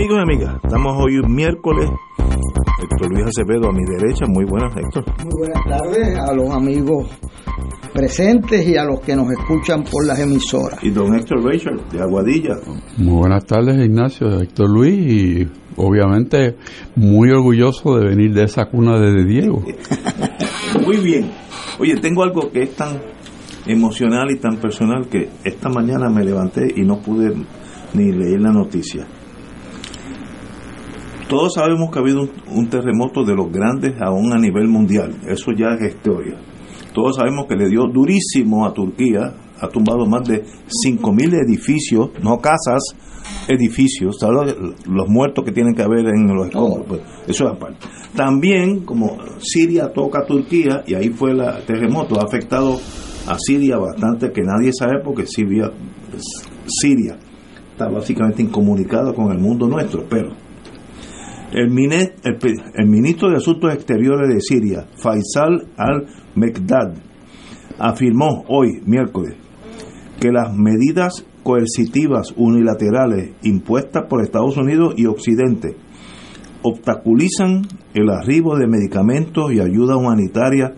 Amigos y amigas, estamos hoy un miércoles. Héctor Luis Acevedo a mi derecha, muy buenas, Héctor. Muy buenas tardes a los amigos presentes y a los que nos escuchan por las emisoras. Y don Héctor Rachel, de Aguadilla. Muy buenas tardes, Ignacio, Héctor Luis, y obviamente muy orgulloso de venir de esa cuna de Diego. muy bien. Oye, tengo algo que es tan emocional y tan personal que esta mañana me levanté y no pude ni leer la noticia. Todos sabemos que ha habido un, terremoto de los grandes aún a nivel mundial, eso ya es historia. Todos sabemos que le dio durísimo a Turquía, ha tumbado más de 5.000 edificios, no casas, edificios, los muertos que tienen que haber en los escombros, pues, eso es aparte. También, como Siria toca a Turquía, y ahí fue el terremoto, ha afectado a Siria bastante, que nadie sabe porque Siria, Siria está básicamente incomunicada con el mundo nuestro, pero el, ministro de Asuntos Exteriores de Siria, Faisal al-Mekdad, afirmó hoy, miércoles, que las medidas coercitivas unilaterales impuestas por Estados Unidos y Occidente obstaculizan el arribo de medicamentos y ayuda humanitaria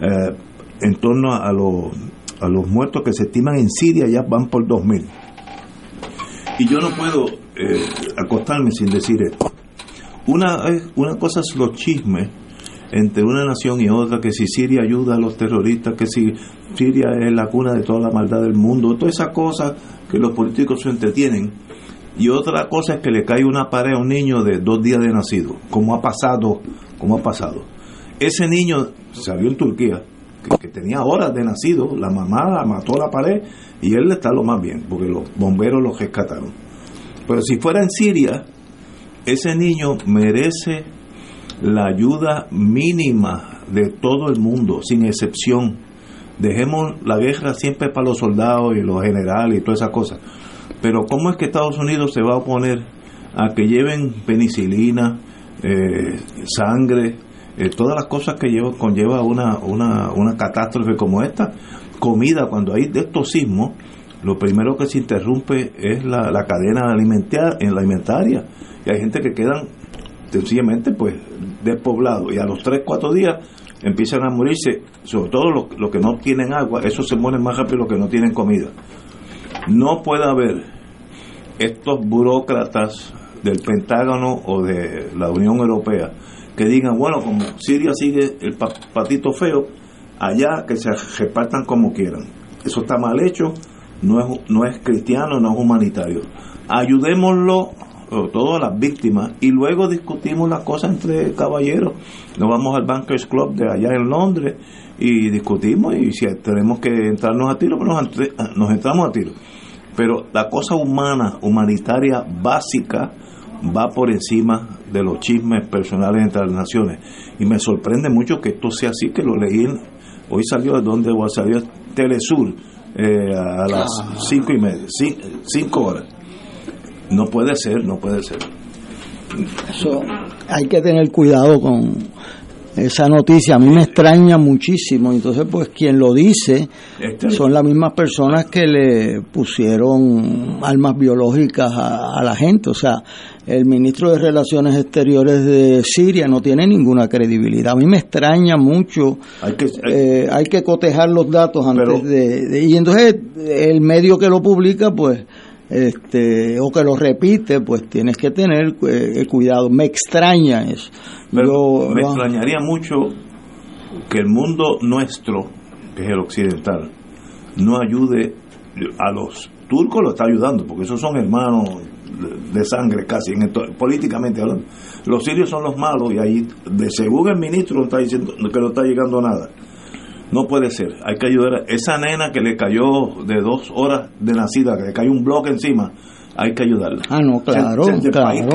eh, en torno a los muertos que se estiman en Siria, ya van por 2.000. Y yo no puedo eh, acostarme sin decir esto. Una, una cosa es los chismes entre una nación y otra, que si Siria ayuda a los terroristas, que si Siria es la cuna de toda la maldad del mundo, todas esas cosas que los políticos se entretienen. Y otra cosa es que le cae una pared a un niño de dos días de nacido, como ha pasado, como ha pasado. Ese niño salió en Turquía, que, tenía horas de nacido, la mamá la mató la pared y él está lo más bien, porque los bomberos lo rescataron. Pero si fuera en Siria, ese niño merece la ayuda mínima de todo el mundo, sin excepción. Dejemos la guerra siempre para los soldados y los generales y todas esas cosas. Pero ¿cómo es que Estados Unidos se va a oponer a que lleven penicilina, eh, sangre, eh, todas las cosas que lleva, conlleva una, una, una catástrofe como esta? Comida, cuando hay de estos sismos, lo primero que se interrumpe es la, la cadena alimentaria y hay gente que quedan sencillamente pues despoblados y a los 3, 4 días empiezan a morirse, sobre todo los, los que no tienen agua, esos se mueren más rápido los que no tienen comida. No puede haber estos burócratas del Pentágono o de la Unión Europea que digan, bueno, como Siria sigue el patito feo, allá que se repartan como quieran. Eso está mal hecho, no es, no es cristiano, no es humanitario. Ayudémoslo todas las víctimas y luego discutimos las cosas entre caballeros. Nos vamos al Bankers Club de allá en Londres y discutimos y si tenemos que entrarnos a tiro, pues nos, entramos a tiro. Pero la cosa humana, humanitaria básica, va por encima de los chismes personales entre las naciones. Y me sorprende mucho que esto sea así, que lo leí, hoy salió de donde salió Telesur eh, a las ah. cinco y media, cinco horas no puede ser, no puede ser. Eso hay que tener cuidado con esa noticia. A mí me extraña muchísimo. Entonces, pues quien lo dice este son las mismas personas que le pusieron armas biológicas a, la gente. O sea, el ministro de Relaciones Exteriores de Siria no tiene ninguna credibilidad. A mí me extraña mucho. Hay que, hay, eh, que cotejar los datos antes de, Y entonces el medio que lo publica, pues este, o que lo repite, pues tienes que tener eh, cuidado. Me extraña eso. me extrañaría mucho que el mundo nuestro, que es el occidental, no ayude a los turcos, lo está ayudando, porque esos son hermanos de sangre casi, en políticamente hablando. Los sirios son los malos y ahí, de según el ministro, está diciendo que no está llegando nada. No puede ser, hay que ayudar a esa nena que le cayó de dos horas de nacida, que le cayó un bloque encima, hay que ayudarla. Ah, no, claro, claro.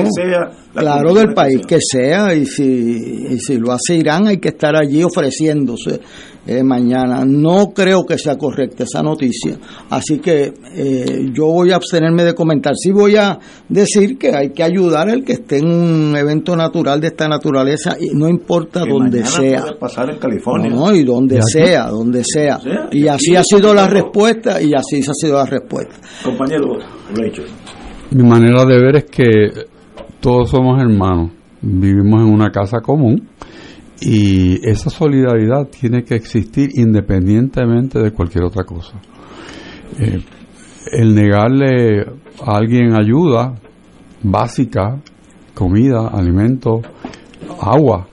claro, del país que sea, y si, y si lo hace Irán, hay que estar allí ofreciéndose eh, mañana. No creo que sea correcta esa noticia, así que eh, yo voy a abstenerme de comentar. Sí voy a decir que hay que ayudar al que esté en un evento natural de esta naturaleza, y no importa donde sea. Puede pasar en California. No, y donde sea, donde sea. Y así ha sido la respuesta, y así ha sido la respuesta. Compañero Rachel. Mi manera de ver es que todos somos hermanos, vivimos en una casa común y esa solidaridad tiene que existir independientemente de cualquier otra cosa. Eh, el negarle a alguien ayuda básica, comida, alimento, agua,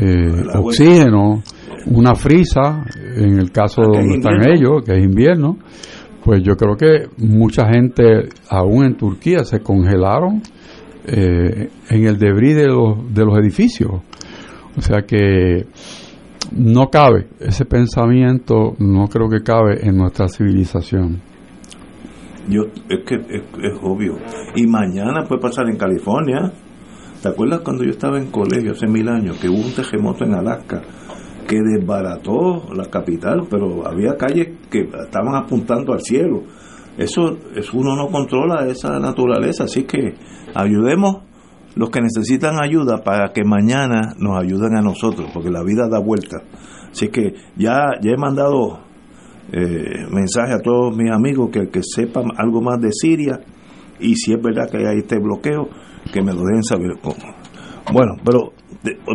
eh, oxígeno, una frisa, en el caso donde están ellos, que es invierno, pues yo creo que mucha gente, aún en Turquía, se congelaron eh, en el debris de los, de los edificios. O sea que no cabe, ese pensamiento no creo que cabe en nuestra civilización. Yo, es que es, obvio. Y mañana puede pasar en California. ¿Te acuerdas cuando yo estaba en colegio hace mil años que hubo un terremoto en Alaska que desbarató la capital, pero había calles que estaban apuntando al cielo? Eso, es uno no controla esa naturaleza, así que ayudemos los que necesitan ayuda para que mañana nos ayuden a nosotros, porque la vida da vuelta. Así que ya, ya he mandado eh, mensaje a todos mis amigos que, que sepan algo más de Siria y si es verdad que hay este bloqueo, que me lo dejen saber. Bueno, pero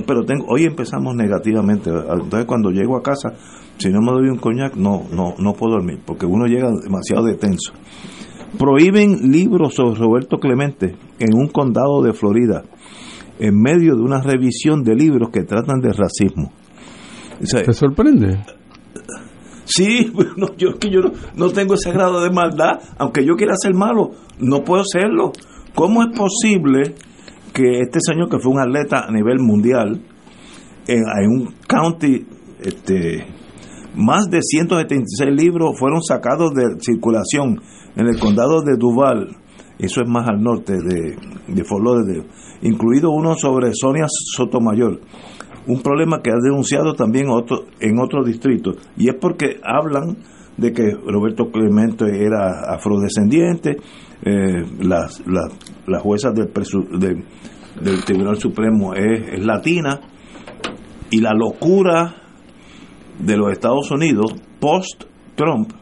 pero tengo, hoy empezamos negativamente. Entonces cuando llego a casa, si no me doy un coñac, no, no, no puedo dormir, porque uno llega demasiado de tenso. Prohíben libros sobre Roberto Clemente en un condado de Florida en medio de una revisión de libros que tratan de racismo. ¿Te sorprende? Sí, no, yo que yo no, tengo ese grado de maldad, aunque yo quiera ser malo, no puedo serlo. ¿Cómo es posible que este señor que fue un atleta a nivel mundial en, en un county este más de 176 libros fueron sacados de circulación en el condado de Duval, eso es más al norte de, de Fort incluido uno sobre Sonia Sotomayor, un problema que ha denunciado también otro, en otros distritos, y es porque hablan de que Roberto Clemente era afrodescendiente, eh, las, las, juezas del, del Tribunal Supremo es, es latina, y la locura de los Estados Unidos post-Trump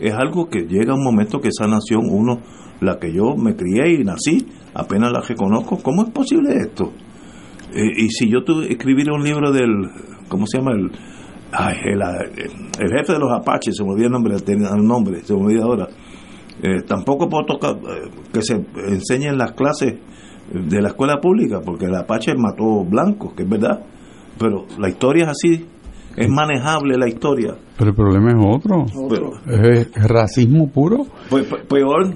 es algo que llega un momento que esa nación, uno, la que yo me crié y nací, apenas la reconozco, ¿cómo es posible esto? Eh, y si yo tuve, escribiera un libro del, ¿cómo se llama? El, el, jefe de los Apaches, se me olvidó el nombre, el nombre, se me olvida ahora. Eh, tampoco puedo tocar eh, que se enseñen las clases de la escuela pública, porque el Apache mató blancos, que es verdad, pero la historia es así, es manejable la historia. Pero el problema es otro. Es, racismo puro. Pues, peor.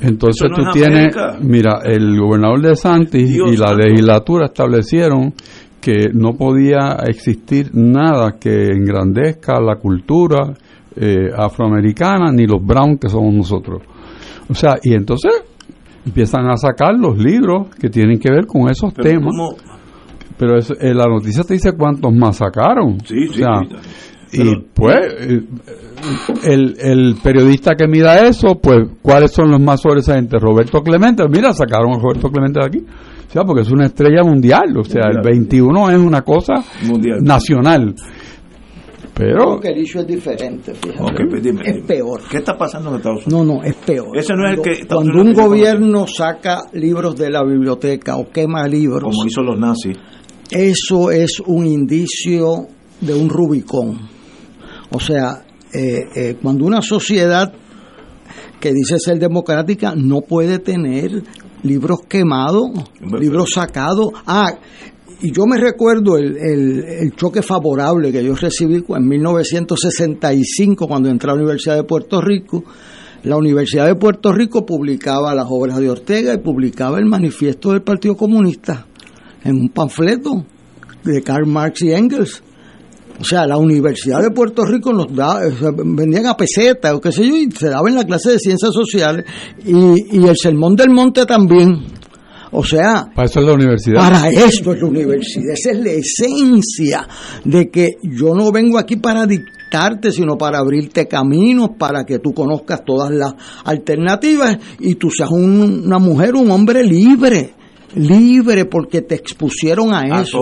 Entonces tú tienes, mira, el gobernador de Santis y la legislatura establecieron que no podía existir nada que engrandezca la cultura eh, afroamericana ni los brown que somos nosotros. O sea, y entonces empiezan a sacar los libros que tienen que ver con esos temas. Pero eh, la noticia te dice cuántos más sacaron. Sí, sí. y pues, eh, el, el periodista que mida eso, pues, ¿cuáles son los más sobresalientes? Roberto Clemente, mira, sacaron a Roberto Clemente de aquí. O sea, porque es una estrella mundial. O sea, el 21 es una cosa nacional. Pero. que el es diferente, pues es peor. ¿Qué está pasando en Estados Unidos? No, no, es peor. Ese no es el que. Cuando un gobierno saca libros de la biblioteca o quema libros. Como hizo los nazis eso es un indicio de un Rubicón. O sea, eh, eh, cuando una sociedad que dice ser democrática no puede tener libros quemados, libros sacados. Ah, y yo me recuerdo el, el, choque favorable que yo recibí en 1965 cuando entré a la Universidad de Puerto Rico. La Universidad de Puerto Rico publicaba las obras de Ortega y publicaba el manifiesto del Partido Comunista en un panfleto de Karl Marx y Engels. O sea, la Universidad de Puerto Rico nos da, vendían a peseta o qué sé yo, y se daba en la clase de ciencias sociales. Y, y el Sermón del Monte también. O sea, para eso es la universidad. Para esto es la universidad. Esa es la esencia de que yo no vengo aquí para dictarte, sino para abrirte caminos, para que tú conozcas todas las alternativas y tú seas una mujer, un hombre libre libre porque te expusieron a eso.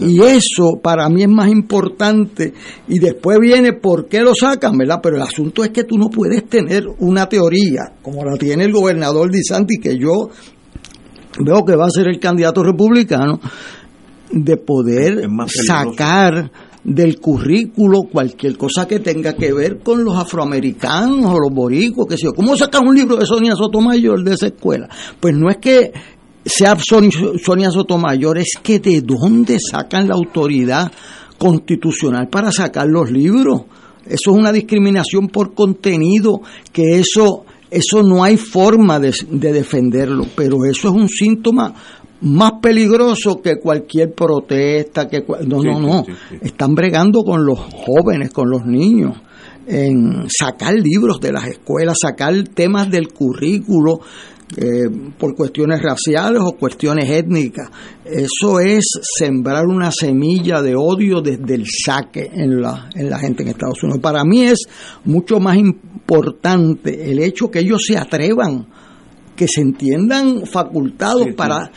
y eso para mí es más importante. Y después viene por qué lo sacan, ¿verdad? Pero el asunto es que tú no puedes tener una teoría como la tiene el gobernador Di Santi, que yo veo que va a ser el candidato republicano, de poder sacar del currículo cualquier cosa que tenga que ver con los afroamericanos o los boricuas, que sé yo. ¿Cómo sacar un libro de Sonia Sotomayor de esa escuela? Pues no es que sea Sonia Sotomayor, es que de dónde sacan la autoridad constitucional para sacar los libros. Eso es una discriminación por contenido, que eso, eso no hay forma de, defenderlo, pero eso es un síntoma más peligroso que cualquier protesta, que no, no, no, están bregando con los jóvenes, con los niños en sacar libros de las escuelas, sacar temas del currículo, eh, por cuestiones raciales o cuestiones étnicas. Eso es sembrar una semilla de odio desde el saque en la, en la gente en Estados Unidos. Para mí es mucho más importante el hecho que ellos se atrevan, que se entiendan facultados Para,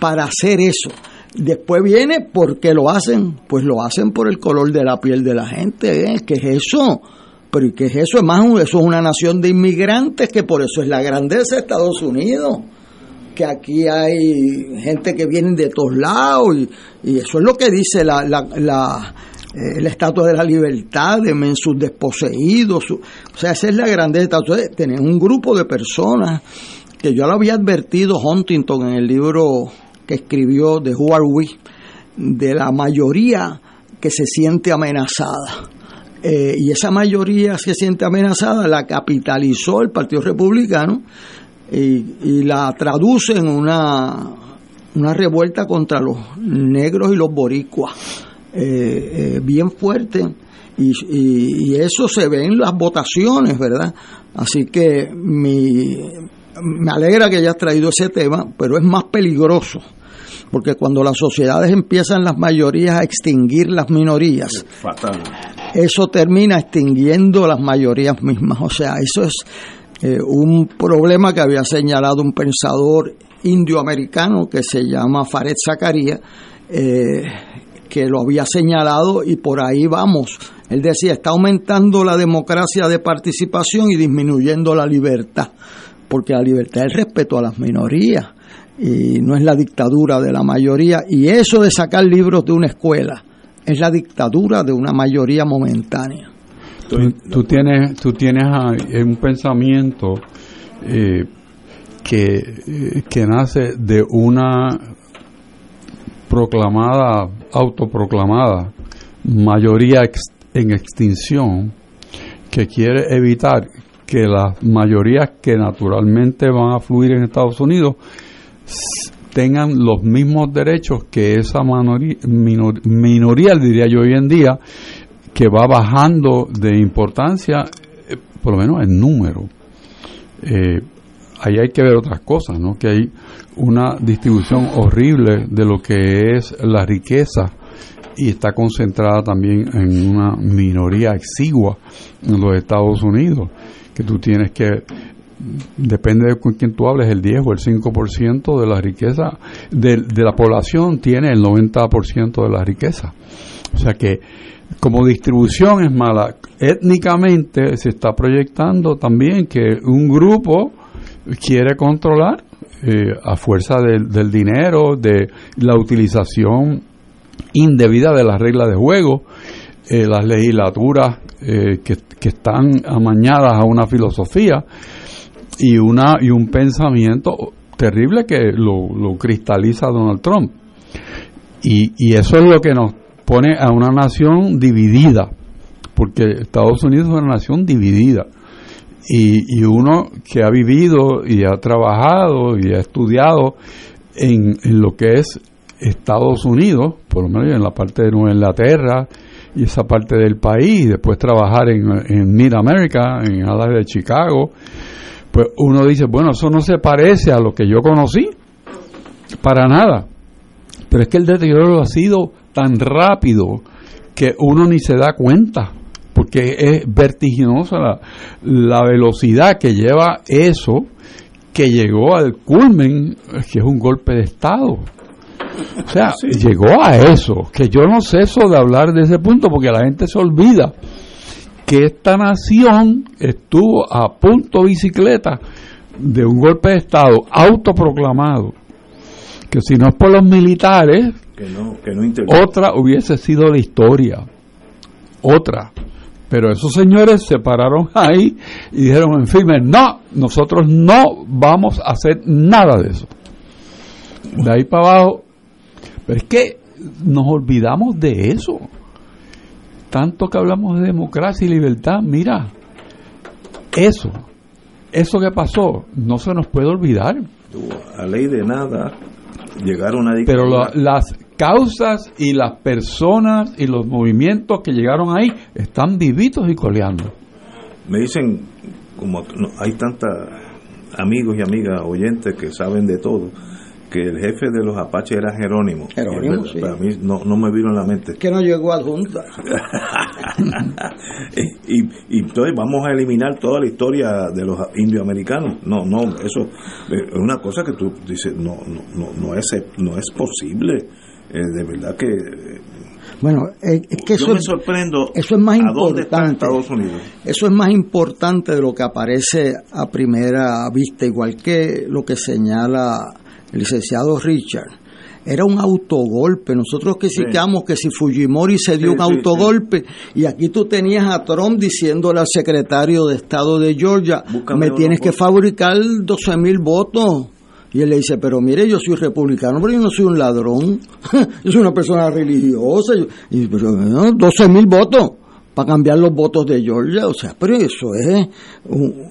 para hacer eso. Después viene, ¿por qué lo hacen? Pues lo hacen por el color de la piel de la gente. ¿eh? ¿Qué es eso? Pero ¿y qué es eso? Es más, eso es una nación de inmigrantes, que por eso es la grandeza de Estados Unidos. Que aquí hay gente que viene de todos lados y, eso es lo que dice la, la, la eh, estatua de la libertad, de sus desposeídos. o sea, esa es la grandeza Unidos. Tener un grupo de personas que yo lo había advertido Huntington en el libro que escribió de Who Are We, de la mayoría que se siente amenazada eh, y esa mayoría se siente amenazada la capitalizó el Partido Republicano y, la traduce en una, una revuelta contra los negros y los boricuas eh, eh, bien fuerte y, y, eso se ve en las votaciones, ¿verdad? Así que mi, me alegra que hayas traído ese tema, pero es más peligroso porque cuando las sociedades empiezan las mayorías a extinguir las minorías, eso termina extinguiendo las mayorías mismas. O sea, eso es eh, un problema que había señalado un pensador indioamericano que se llama Fared Zakaria, eh, que lo había señalado y por ahí vamos. Él decía, está aumentando la democracia de participación y disminuyendo la libertad, porque la libertad es el respeto a las minorías y no es la dictadura de la mayoría. Y eso de sacar libros de una escuela es la dictadura de una mayoría momentánea. Tú, tienes, tú tienes un pensamiento eh, que, eh, que nace de una proclamada, autoproclamada mayoría en extinción que quiere evitar que las mayorías que naturalmente van a fluir en Estados Unidos tengan los mismos derechos que esa minoría, diría yo hoy en día, que va bajando de importancia, eh, por lo menos en número. Eh, ahí hay que ver otras cosas, ¿no? Que hay una distribución horrible de lo que es la riqueza y está concentrada también en una minoría exigua en los Estados Unidos, que tú tienes que depende de con quién tú hables, el 10 o el 5% de la riqueza de, la población tiene el 90% de la riqueza. O sea que como distribución es mala. Étnicamente se está proyectando también que un grupo quiere controlar eh, a fuerza del dinero, de la utilización indebida de las reglas de juego, eh, las legislaturas eh, que están amañadas a una filosofía y, una, y un pensamiento terrible que lo, cristaliza Donald Trump. Y, y eso es lo que nos pone a una nación dividida, porque Estados Unidos es una nación dividida. Y, y, uno que ha vivido y ha trabajado y ha estudiado en, en, lo que es Estados Unidos, por lo menos en la parte de Nueva Inglaterra y esa parte del país, y después trabajar en, en Mid-America, en el área de Chicago, pues uno dice, bueno, eso no se parece a lo que yo conocí, para nada. Pero es que el deterioro ha sido tan rápido que uno ni se da cuenta porque es vertiginosa la, la, velocidad que lleva eso, que llegó al culmen, que es un golpe de Estado. O sea, sí. llegó a eso, que yo no ceso de hablar de ese punto porque la gente se olvida que esta nación estuvo a punto bicicleta de un golpe de Estado autoproclamado, que si no es por los militares, que no, que no otra hubiese sido la historia, otra. Pero esos señores se pararon ahí y dijeron en firme, no, nosotros no vamos a hacer nada de eso. De ahí para abajo, pero es que nos olvidamos de eso. Tanto que hablamos de democracia y libertad, mira, eso, eso que pasó, no se nos puede olvidar. A ley de nada, llegar a una Pero la, las causas y las personas y los movimientos que llegaron ahí están vivitos y coleando. Me dicen, como hay tantos amigos y amigas oyentes que saben de todo, que el jefe de los Apaches era Jerónimo. Jerónimo, sí. Para mí no, no me vino a la mente. Que no llegó a junta. y, y, entonces vamos a eliminar toda la historia de los indioamericanos. No, no, eso es una cosa que tú dices, no, no, no, no, es, no es posible. Eh, de verdad que... Bueno, es que eso, Yo me sorprendo eso es más importante. Estados Unidos. Eso es más importante de lo que aparece a primera vista, igual que lo que señala licenciado Richard. Era un autogolpe. Nosotros que citamos que si Fujimori se dio Sí, un sí, autogolpe, y aquí tú tenías a Trump diciéndole al secretario de Estado de Georgia, Búscame me tienes que votos". fabricar 12 mil votos. Y él le dice, pero mire, yo soy republicano, pero yo no soy un ladrón. yo soy una persona religiosa. Yo- y, pero, no, 12 mil votos para cambiar los votos de Georgia. O sea, pero eso es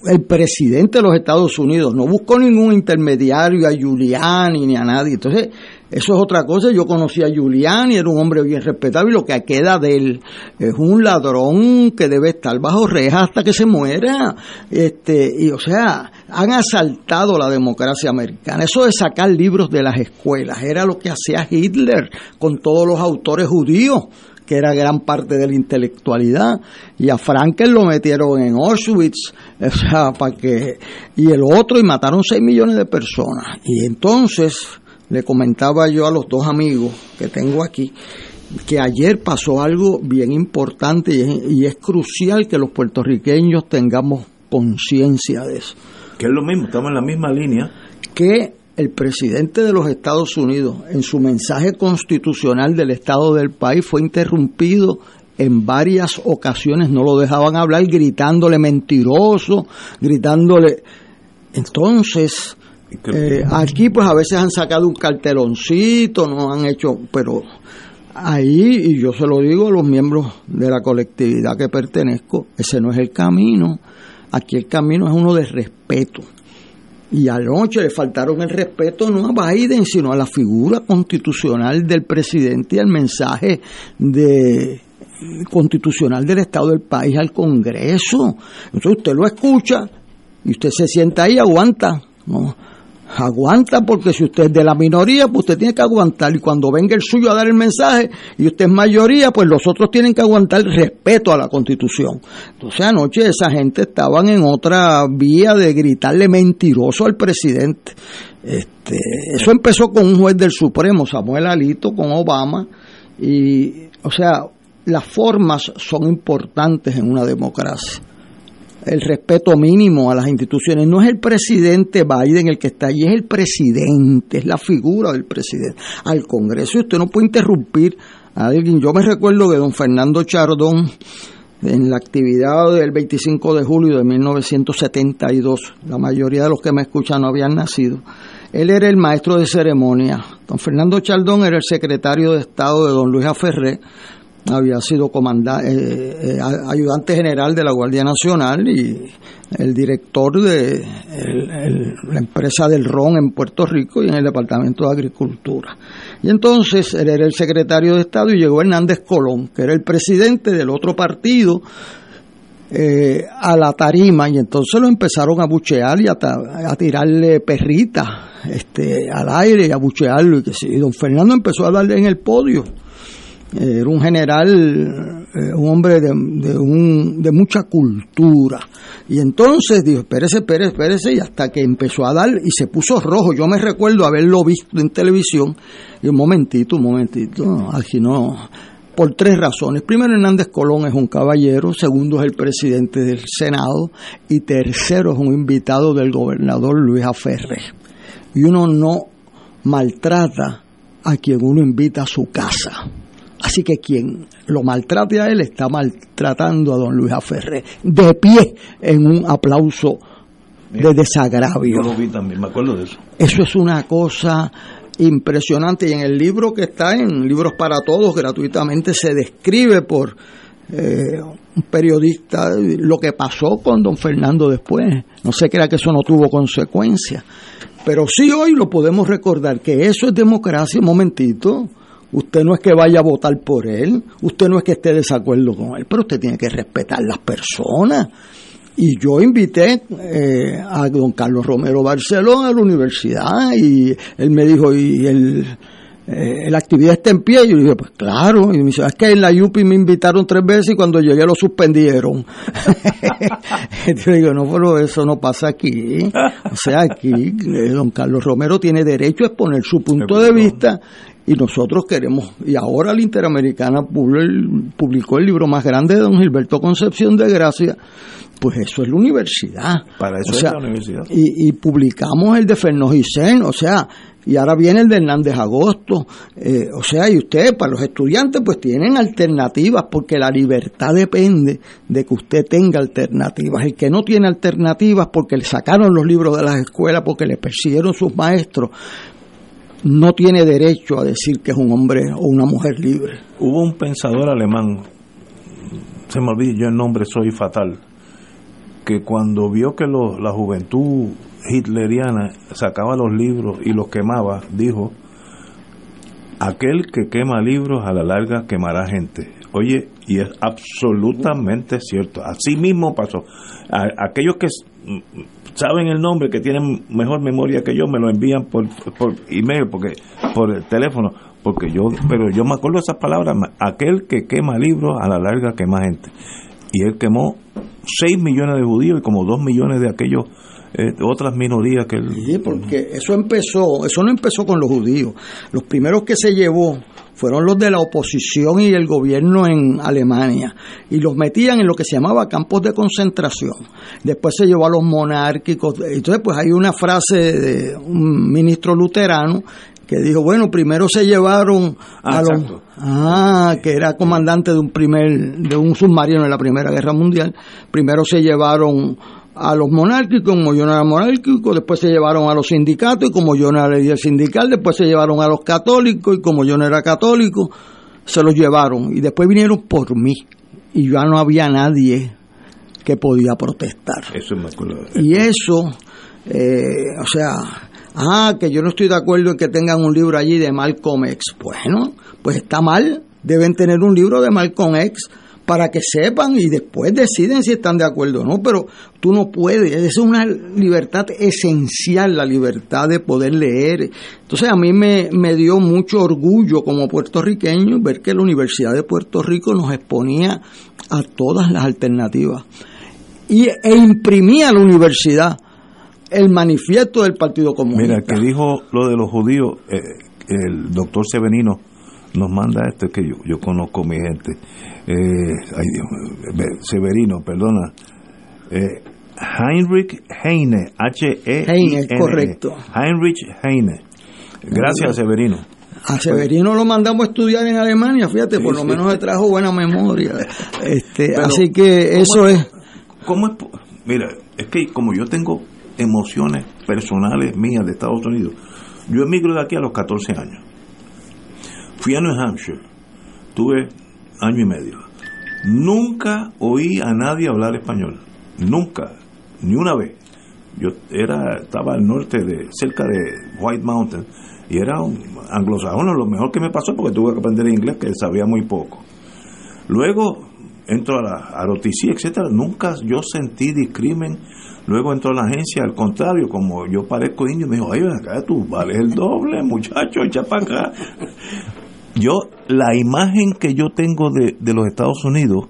el presidente de los Estados Unidos. No buscó ningún intermediario, a Giuliani ni a nadie. Entonces, eso es otra cosa. Yo conocí a Giuliani, era un hombre bien respetable y lo que queda de él es un ladrón que debe estar bajo reja hasta que se muera. Este, y o sea, han asaltado la democracia americana. Eso de sacar libros de las escuelas era lo que hacía Hitler con todos los autores judíos que era gran parte de la intelectualidad, y a Frankel lo metieron en Auschwitz, o sea, para que, y el otro, y mataron 6 millones de personas. Y entonces, le comentaba yo a los dos amigos que tengo aquí, que ayer pasó algo bien importante y es, y es crucial que los puertorriqueños tengamos conciencia de eso. Que es lo mismo, estamos en la misma línea. Que el presidente de los Estados Unidos, en su mensaje constitucional del estado del país, fue interrumpido en varias ocasiones, no lo dejaban hablar, gritándole mentiroso, gritándole. Entonces, eh, aquí pues a veces han sacado un carteloncito, no han hecho, pero ahí, y yo se lo digo a los miembros de la colectividad que pertenezco, ese no es el camino. Aquí el camino es uno de respeto. Y anoche le faltaron el respeto no a Biden, sino a la figura constitucional del presidente y al mensaje de constitucional del Estado del país al Congreso. Entonces usted lo escucha y usted se sienta ahí aguanta. ¿no? Aguanta porque si usted es de la minoría, pues usted tiene que aguantar. Y cuando venga el suyo a dar el mensaje y usted es mayoría, pues los otros tienen que aguantar respeto a la constitución. Entonces anoche esa gente estaban en otra vía de gritarle mentiroso al presidente. Este, eso empezó con un juez del Supremo, Samuel Alito, con Obama. Y, o sea, las formas son importantes en una democracia el respeto mínimo a las instituciones. No es el presidente Biden el que está allí, es el presidente, es la figura del presidente. Al Congreso usted no puede interrumpir a alguien. Yo me recuerdo que don Fernando Chardón en la actividad del 25 de julio de 1972. La mayoría de los que me escuchan no habían nacido. Él era el maestro de ceremonia. Don Fernando Chaldón era el secretario de Estado de don Luis Aferré. Había sido comandante, eh, eh, ayudante general de la Guardia Nacional y el director de la empresa del ron en Puerto Rico y en el Departamento de Agricultura. Y entonces él era el secretario de Estado y llegó Hernández Colón, que era el presidente del otro partido, eh, a la tarima y entonces lo empezaron a buchear y a, tirarle perritas este, al aire y a buchearlo y que sí. don Fernando empezó a darle en el podio. Era un general, eh, un hombre de, de, un, de mucha cultura. Y entonces dijo, espérese, espérese, espérese, y hasta que empezó a dar y se puso rojo. Yo me recuerdo haberlo visto en televisión. Y un momentito, un momentito, aquí no, por tres razones. Primero, Hernández Colón es un caballero, segundo, es el presidente del Senado y tercero, es un invitado del gobernador Luis Aferre. Y uno no maltrata a quien uno invita a su casa. Así que quien lo maltrate a él está maltratando a don Luis Aferre, de pie en un aplauso de desagravio. Yo lo vi también, me acuerdo de eso. Eso es una cosa impresionante y en el libro que está en Libros para Todos gratuitamente se describe por eh, un periodista lo que pasó con don Fernando después. No se crea que eso no tuvo consecuencias. Pero sí hoy lo podemos recordar que eso es democracia, un momentito. Usted no es que vaya a votar por él, usted no es que esté de desacuerdo con él, pero usted tiene que respetar las personas. Y yo invité eh, a don Carlos Romero Barceló a la universidad y él me dijo, y el, eh, la actividad está en pie. Y yo dije, pues claro. Y me dice, es que en la UPI me invitaron tres veces y cuando llegué lo suspendieron. yo digo, no, pero eso no pasa aquí. O sea, aquí eh, don Carlos Romero tiene derecho a exponer su punto de vista y nosotros queremos, y ahora la Interamericana publicó el libro más grande de don Gilberto Concepción de Gracia, pues eso es la universidad. Para eso es la universidad. Y, y, publicamos el de Fernojicén, o sea, y ahora viene el de Hernández Agosto, eh, o sea, y ustedes, para los estudiantes, pues tienen alternativas, porque la libertad depende de que usted tenga alternativas. El que no tiene alternativas, porque le sacaron los libros de las escuelas, porque le persiguieron sus maestros, no tiene derecho a decir que es un hombre o una mujer libre. Hubo un pensador alemán, se me olvida yo el nombre, soy fatal, que cuando vio que lo, la juventud hitleriana sacaba los libros y los quemaba, dijo, aquel que quema libros a la larga quemará gente. Oye, y es absolutamente cierto. Así mismo pasó. aquellos que saben el nombre, que tienen mejor memoria que yo, me lo envían por, por email, porque por el teléfono, porque yo, pero yo me acuerdo esas palabras, aquel que quema libros a la larga quema gente. Y él quemó 6 millones de judíos y como 2 millones de aquellos eh, otras minorías que él... Sí, porque eso empezó, eso no empezó con los judíos. Los primeros que se llevó fueron los de la oposición y el gobierno en Alemania y los metían en lo que se llamaba campos de concentración. Después se llevó a los monárquicos. Entonces, pues hay una frase de un ministro luterano que dijo, bueno, primero se llevaron ah, a los ah, que era comandante de un primer de un submarino en la Primera Guerra Mundial, primero se llevaron a los monárquicos, como yo no era monárquico, después se llevaron a los sindicatos, y como yo no era líder sindical, después se llevaron a los católicos, y como yo no era católico, se los llevaron. Y después vinieron por mí, y ya no había nadie que podía protestar. Eso Y eso, eh, o sea, ah, que yo no estoy de acuerdo en que tengan un libro allí de Malcolm X. Bueno, pues está mal, deben tener un libro de Malcolm X para que sepan y después deciden si están de acuerdo o no, pero tú no puedes, es una libertad esencial, la libertad de poder leer. Entonces a mí me, me dio mucho orgullo como puertorriqueño ver que la Universidad de Puerto Rico nos exponía a todas las alternativas y, e imprimía a la universidad el manifiesto del Partido Comunista. Mira, que dijo lo de los judíos, eh, el doctor Severino nos manda esto, que yo, yo conozco mi gente eh, Severino, perdona, eh, Heinrich Heine, H-E. Heine, correcto. Heinrich Heine. Gracias, Severino. A Severino lo mandamos a estudiar en Alemania, fíjate, por lo menos le trajo buena memoria. Este, así que eso es, ¿Cómo es? Mira, es que como yo tengo emociones personales mías de Estados Unidos, yo emigro de aquí a los 14 años. Fui a New Hampshire, tuve año y medio. Nunca oí a nadie hablar español, nunca, ni una vez. Yo era, estaba al norte de, cerca de White Mountain, y era un anglosajón, lo mejor que me pasó porque tuve que aprender inglés, que sabía muy poco. Luego entro a la a ROTC, etcétera, nunca yo sentí discrimen. Luego entro a la agencia, al contrario, como yo parezco indio, me dijo, ay, ven acá, tú vales el doble, muchacho, echa. Yo, la imagen que yo tengo de, de los Estados Unidos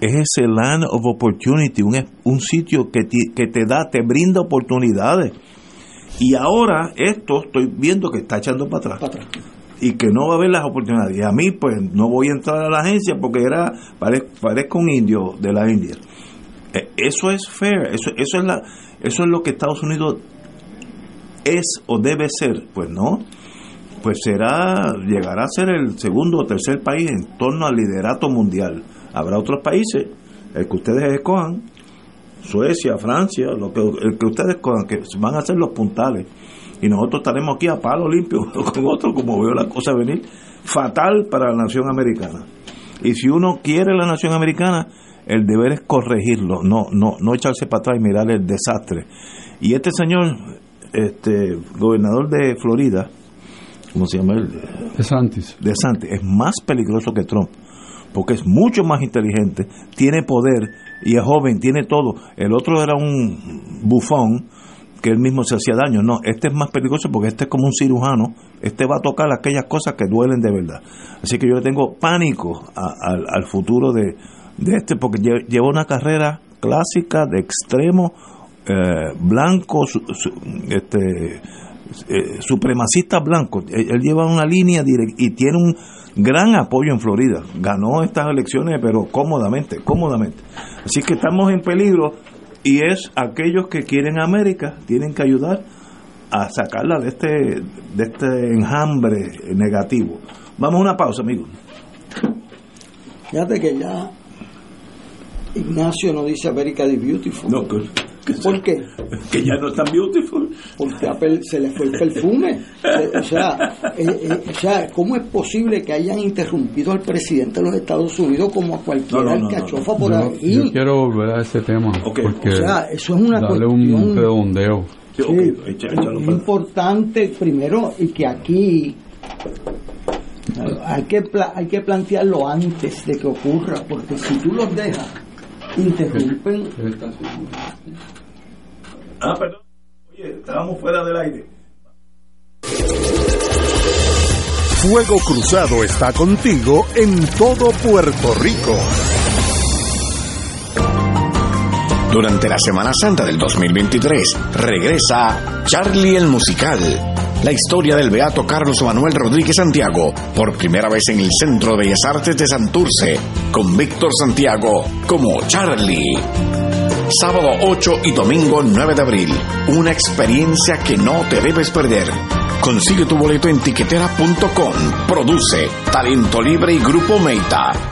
es ese land of opportunity, un, un sitio que te, que te da, te brinda oportunidades. Y ahora esto estoy viendo que está echando para atrás. Y que no va a haber las oportunidades. Y a mí, pues, no voy a entrar a la agencia porque era pare- parezco un indio de la India. Eh, Eso es fair, eso, eso, es la, eso es lo que Estados Unidos es o debe ser. Pues no, pues será, llegará a ser el segundo o tercer país en torno al liderato mundial. Habrá otros países, el que ustedes escojan, Suecia, Francia, lo que, el que ustedes escojan, que van a ser los puntales. Y nosotros estaremos aquí a palo limpio con otro, como veo la cosa venir, fatal para la nación americana. Y si uno quiere la nación americana, el deber es corregirlo, no, no, no echarse para atrás y mirar el desastre. Y este señor, este gobernador de Florida, ¿cómo se llama él? De Santis. De Santi, es más peligroso que Trump, porque es mucho más inteligente, tiene poder y es joven, tiene todo. El otro era un bufón que él mismo se hacía daño. No, este es más peligroso porque este es como un cirujano, este va a tocar aquellas cosas que duelen de verdad. Así que yo le tengo pánico a- al, al futuro de, de este, porque lle- lleva una carrera clásica de extremo eh, blanco, su- su- este, eh, supremacista blanco. Él, él lleva una línea direct- y tiene un gran apoyo en Florida. Ganó estas elecciones, pero cómodamente, cómodamente. Así que estamos en peligro y es aquellos que quieren América tienen que ayudar a sacarla de este de este enjambre negativo. Vamos a una pausa, amigos. fíjate que ya Ignacio no dice América the Beautiful. No, que, que- ¿Por qué? que ya no es tan beautiful. porque a pel- se le fue el perfume. Eh, O sea, eh, eh, o sea, ¿cómo es posible que hayan interrumpido al presidente de los Estados Unidos como a cualquier No, no, no, alcachofa no, por Yo, ahí? yo quiero volver a ese tema porque o sea, eso es una darle cuestión un redondeo. Sí, echa- es para- importante primero y que aquí hay que pla- hay que plantearlo antes de que ocurra porque si tú los dejas interrumpen Ah, perdón. Oye, estábamos fuera del aire. Fuego Cruzado está contigo en todo Puerto Rico. Durante la Semana Santa del 2023 regresa Charlie el Musical, la historia del beato Carlos Manuel Rodríguez Santiago, por primera vez en el Centro de Bellas Artes de Santurce, con Víctor Santiago como Charlie. Sábado 8 y domingo 9 de abril, una experiencia que no te debes perder. Consigue tu boleto en tiquetera.com. Produce Talento Libre y Grupo Meita.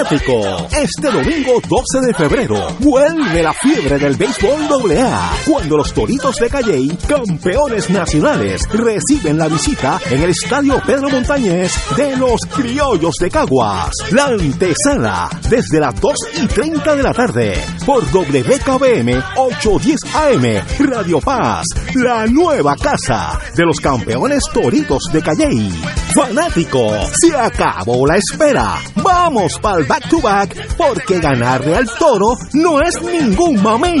Fanático, este domingo 12 de febrero, vuelve la fiebre del béisbol AA, cuando los Toritos de Calley, campeones nacionales, reciben la visita en el Estadio Pedro Montañez de los Criollos de Caguas. La antesala, desde las 2 y 30 de la tarde, por WKBM 810 AM, Radio Paz, la nueva casa de los campeones Toritos de Calley. Fanático, se acabó la espera. Vamos para el back to back porque ganarle al toro no es ningún mamey.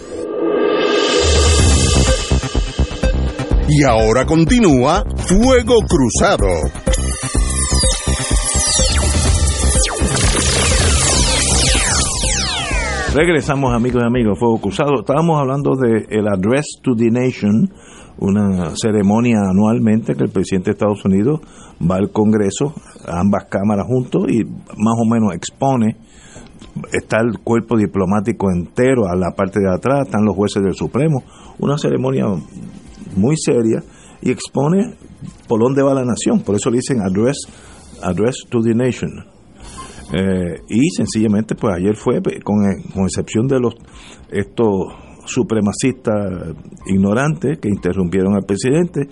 Y ahora continúa Fuego Cruzado. Regresamos amigos y amigos, Fuego Cruzado. Estábamos hablando de el Address to the Nation, una ceremonia anualmente que el presidente de Estados Unidos va al Congreso, ambas cámaras juntos y más o menos expone. Está el cuerpo diplomático entero a la parte de atrás, están los jueces del Supremo. Una ceremonia muy seria y expone por dónde va la nación. Por eso le dicen Address, address to the Nation eh, y sencillamente, pues ayer fue, con, con excepción de los estos supremacistas ignorantes que interrumpieron al presidente,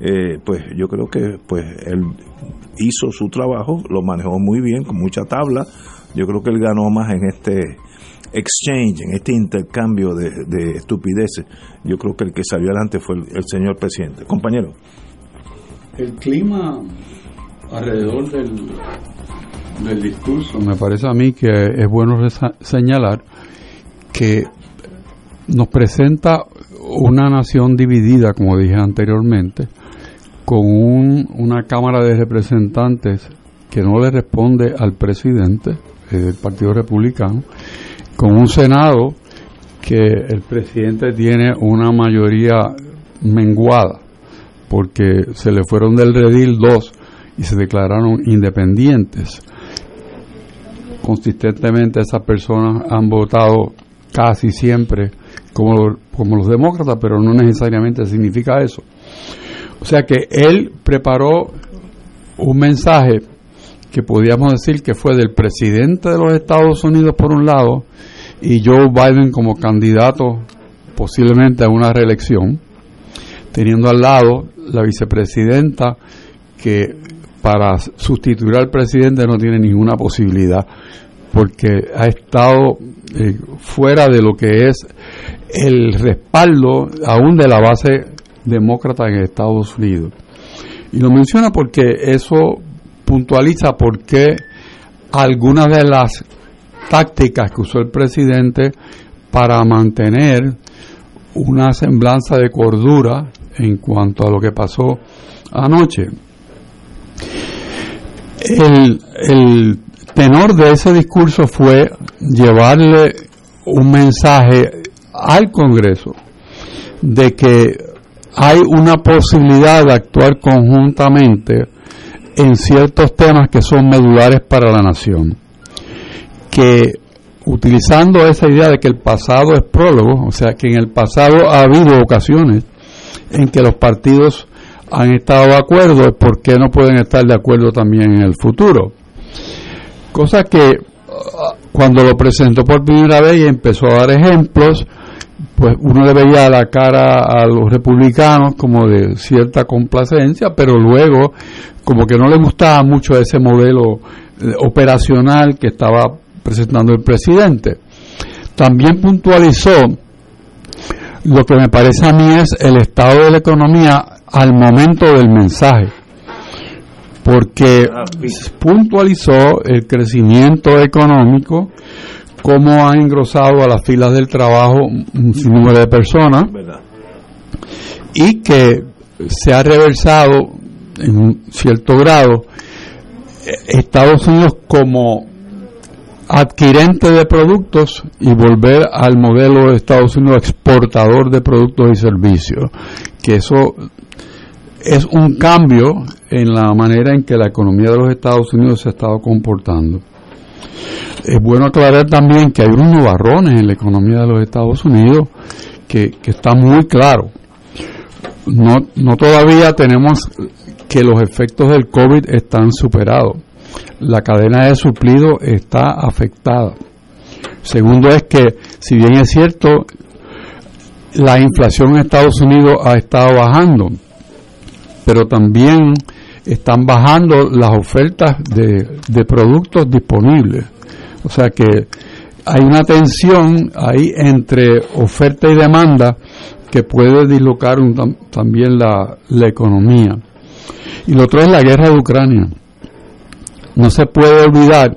eh, pues yo creo que pues él hizo su trabajo, lo manejó muy bien, con mucha tabla. Yo creo que él ganó más en este exchange, en este intercambio de, de estupideces. Yo creo que el que salió adelante fue el, el señor presidente. Compañero. El clima alrededor del del discurso, me parece a mí que es bueno señalar que nos presenta una nación dividida, como dije anteriormente, con un, una Cámara de Representantes que no le responde al presidente del Partido Republicano, con un Senado que el presidente tiene una mayoría menguada, porque se le fueron del redil dos y se declararon independientes consistentemente esas personas han votado casi siempre como, como los demócratas, pero no necesariamente significa eso. O sea que él preparó un mensaje que podríamos decir que fue del presidente de los Estados Unidos por un lado y Joe Biden como candidato posiblemente a una reelección, teniendo al lado la vicepresidenta que para sustituir al presidente no tiene ninguna posibilidad porque ha estado eh, fuera de lo que es el respaldo aún de la base demócrata en Estados Unidos. Y lo menciona porque eso puntualiza por qué algunas de las tácticas que usó el presidente para mantener una semblanza de cordura en cuanto a lo que pasó anoche. El, el tenor de ese discurso fue llevarle un mensaje al Congreso de que hay una posibilidad de actuar conjuntamente en ciertos temas que son medulares para la nación. Que utilizando esa idea de que el pasado es prólogo, o sea que en el pasado ha habido ocasiones en que los partidos han estado de acuerdo, ¿por qué no pueden estar de acuerdo también en el futuro? Cosa que uh, cuando lo presentó por primera vez y empezó a dar ejemplos, pues uno le veía la cara a los republicanos como de cierta complacencia, pero luego como que no le gustaba mucho ese modelo eh, operacional que estaba presentando el presidente. También puntualizó lo que me parece a mí es el estado de la economía al momento del mensaje, porque puntualizó el crecimiento económico, cómo ha engrosado a las filas del trabajo un sinnúmero de personas y que se ha reversado en un cierto grado eh, Estados Unidos como adquirente de productos y volver al modelo de Estados Unidos exportador de productos y servicios, que eso es un cambio en la manera en que la economía de los Estados Unidos se ha estado comportando. Es bueno aclarar también que hay unos nubarrones en la economía de los Estados Unidos que, que está muy claro. No, no todavía tenemos que los efectos del COVID están superados. La cadena de suplido está afectada. Segundo es que, si bien es cierto, la inflación en Estados Unidos ha estado bajando, pero también están bajando las ofertas de, de productos disponibles. O sea que hay una tensión ahí entre oferta y demanda que puede dislocar también la, la economía. Y lo otro es la guerra de Ucrania. No se puede olvidar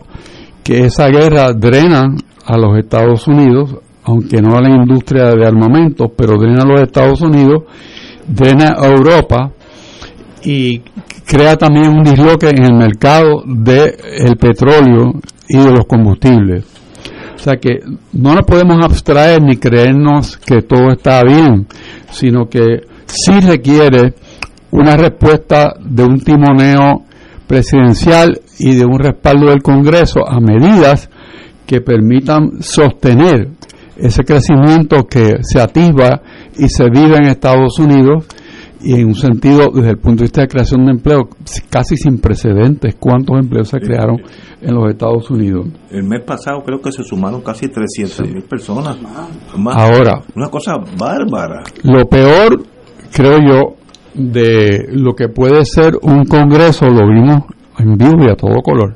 que esa guerra drena a los Estados Unidos, aunque no a la industria de armamentos, pero drena a los Estados Unidos, drena a Europa y crea también un disloque en el mercado del petróleo y de los combustibles. O sea que no nos podemos abstraer ni creernos que todo está bien, sino que sí requiere una respuesta de un timoneo presidencial y de un respaldo del Congreso a medidas que permitan sostener ese crecimiento que se atisba y se vive en Estados Unidos y en un sentido, desde el punto de vista de creación de empleo, casi sin precedentes, cuántos empleos se crearon en los Estados Unidos. El mes pasado creo que se sumaron casi 300 mil personas. Ahora, una cosa bárbara. Lo peor, creo yo, de lo que puede ser un Congreso, lo vimos en vivo y a todo color.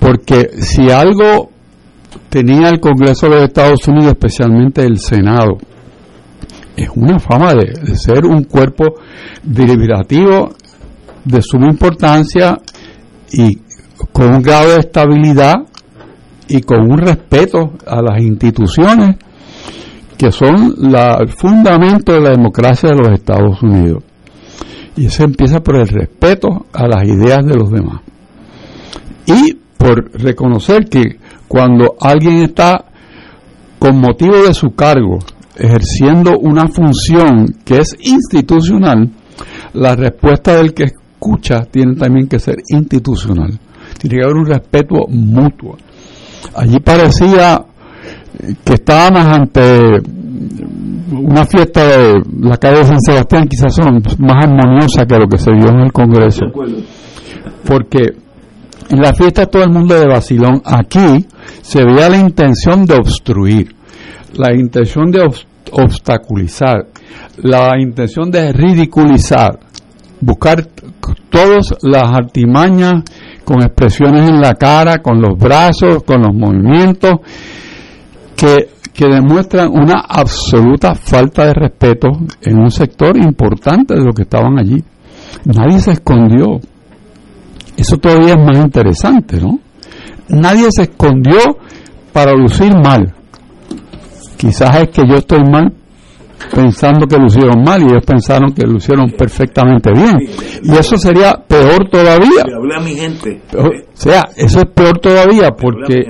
Porque si algo tenía el Congreso de los Estados Unidos, especialmente el Senado, es una fama de, ser un cuerpo deliberativo de suma importancia y con un grado de estabilidad y con un respeto a las instituciones que son la, el fundamento de la democracia de los Estados Unidos. Y eso empieza por el respeto a las ideas de los demás. Y por reconocer que cuando alguien está con motivo de su cargo ejerciendo una función que es institucional, la respuesta del que escucha tiene también que ser institucional. Tiene que haber un respeto mutuo. Allí parecía que estábamos ante una fiesta de la calle de San Sebastián, quizás son más armoniosa que lo que se vio en el Congreso. Porque en la fiesta todo el mundo de Basilón, aquí se veía la intención de obstruir, la intención de obstaculizar, la intención de ridiculizar, buscar todas las artimañas con expresiones en la cara, con los brazos, con los movimientos, que, que demuestran una absoluta falta de respeto en un sector importante de los que estaban allí. Nadie se escondió. Eso todavía es más interesante, ¿no? Nadie se escondió para lucir mal. Quizás es que yo estoy mal pensando que lucieron mal y ellos pensaron que lucieron perfectamente bien. Y eso sería peor todavía. a mi gente. O sea, eso es peor todavía porque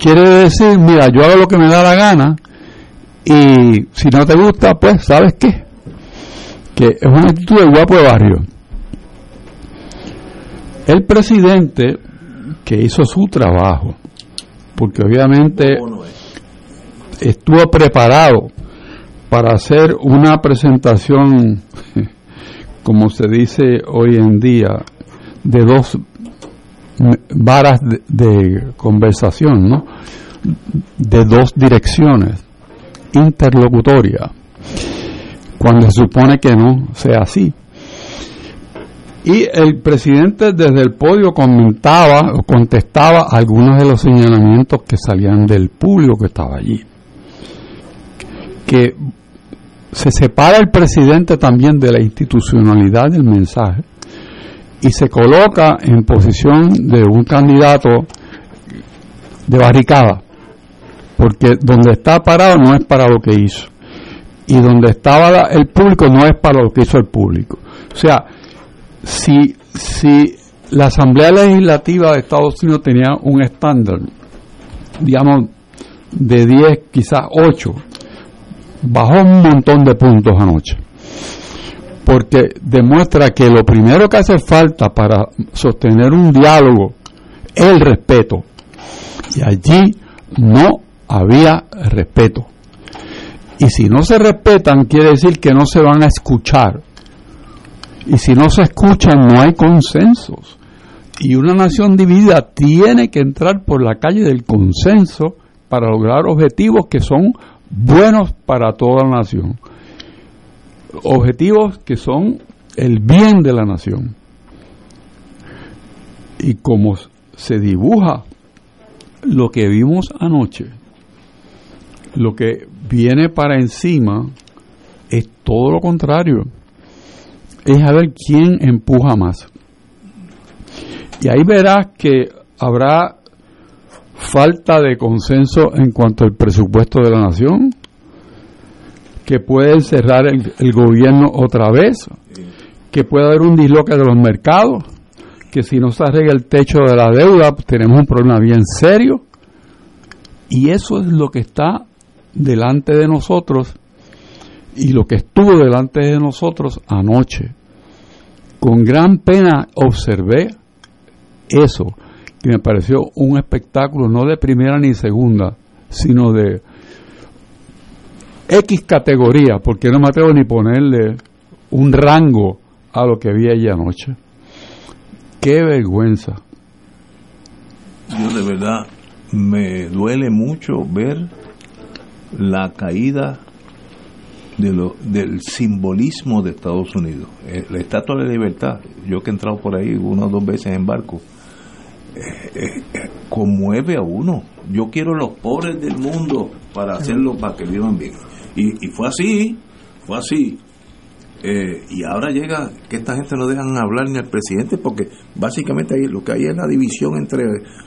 quiere decir, mira, yo hago lo que me da la gana y si no te gusta, pues, ¿sabes qué? Que es una actitud de guapo de barrio. El presidente que hizo su trabajo, porque obviamente estuvo preparado para hacer una presentación, como se dice hoy en día, de dos varas de, conversación, ¿no? De dos direcciones. interlocutoria, cuando se supone que no sea así. Y el presidente desde el podio comentaba o contestaba algunos de los señalamientos que salían del público que estaba allí. Que se separa el presidente también de la institucionalidad del mensaje y se coloca en posición de un candidato de barricada, porque donde está parado no es para lo que hizo, y donde estaba el público no es para lo que hizo el público. O sea, si, si la Asamblea Legislativa de Estados Unidos tenía un estándar, digamos, de 10, quizás 8, bajó un montón de puntos anoche. Porque demuestra que lo primero que hace falta para sostener un diálogo es el respeto. Y allí no había respeto. Y si no se respetan, quiere decir que no se van a escuchar. Y si no se escuchan, no hay consensos. Y una nación dividida tiene que entrar por la calle del consenso para lograr objetivos que son buenos para toda la nación. Objetivos que son el bien de la nación. Y como se dibuja lo que vimos anoche, lo que viene para encima es todo lo contrario. Es a ver quién empuja más. Y ahí verás que habrá falta de consenso en cuanto al presupuesto de la nación, que puede cerrar el, gobierno otra vez, que puede haber un disloque de los mercados, que si no se arregla el techo de la deuda tenemos un problema bien serio. Y eso es lo que está delante de nosotros y lo que estuvo delante de nosotros anoche. Con gran pena observé eso que me pareció un espectáculo no de primera ni segunda, sino de X categoría, porque no me atrevo ni ponerle un rango a lo que vi allí anoche. Qué vergüenza. Yo de verdad me duele mucho ver la caída del simbolismo de Estados Unidos. Eh, la Estatua de Libertad, yo que he entrado por ahí una o dos veces en barco, eh, eh, conmueve a uno. Yo quiero los pobres del mundo para hacerlo para que vivan bien. Y, y fue así, fue así. Eh, y ahora llega que esta gente no dejan hablar ni al presidente porque básicamente ahí lo que hay es la división entre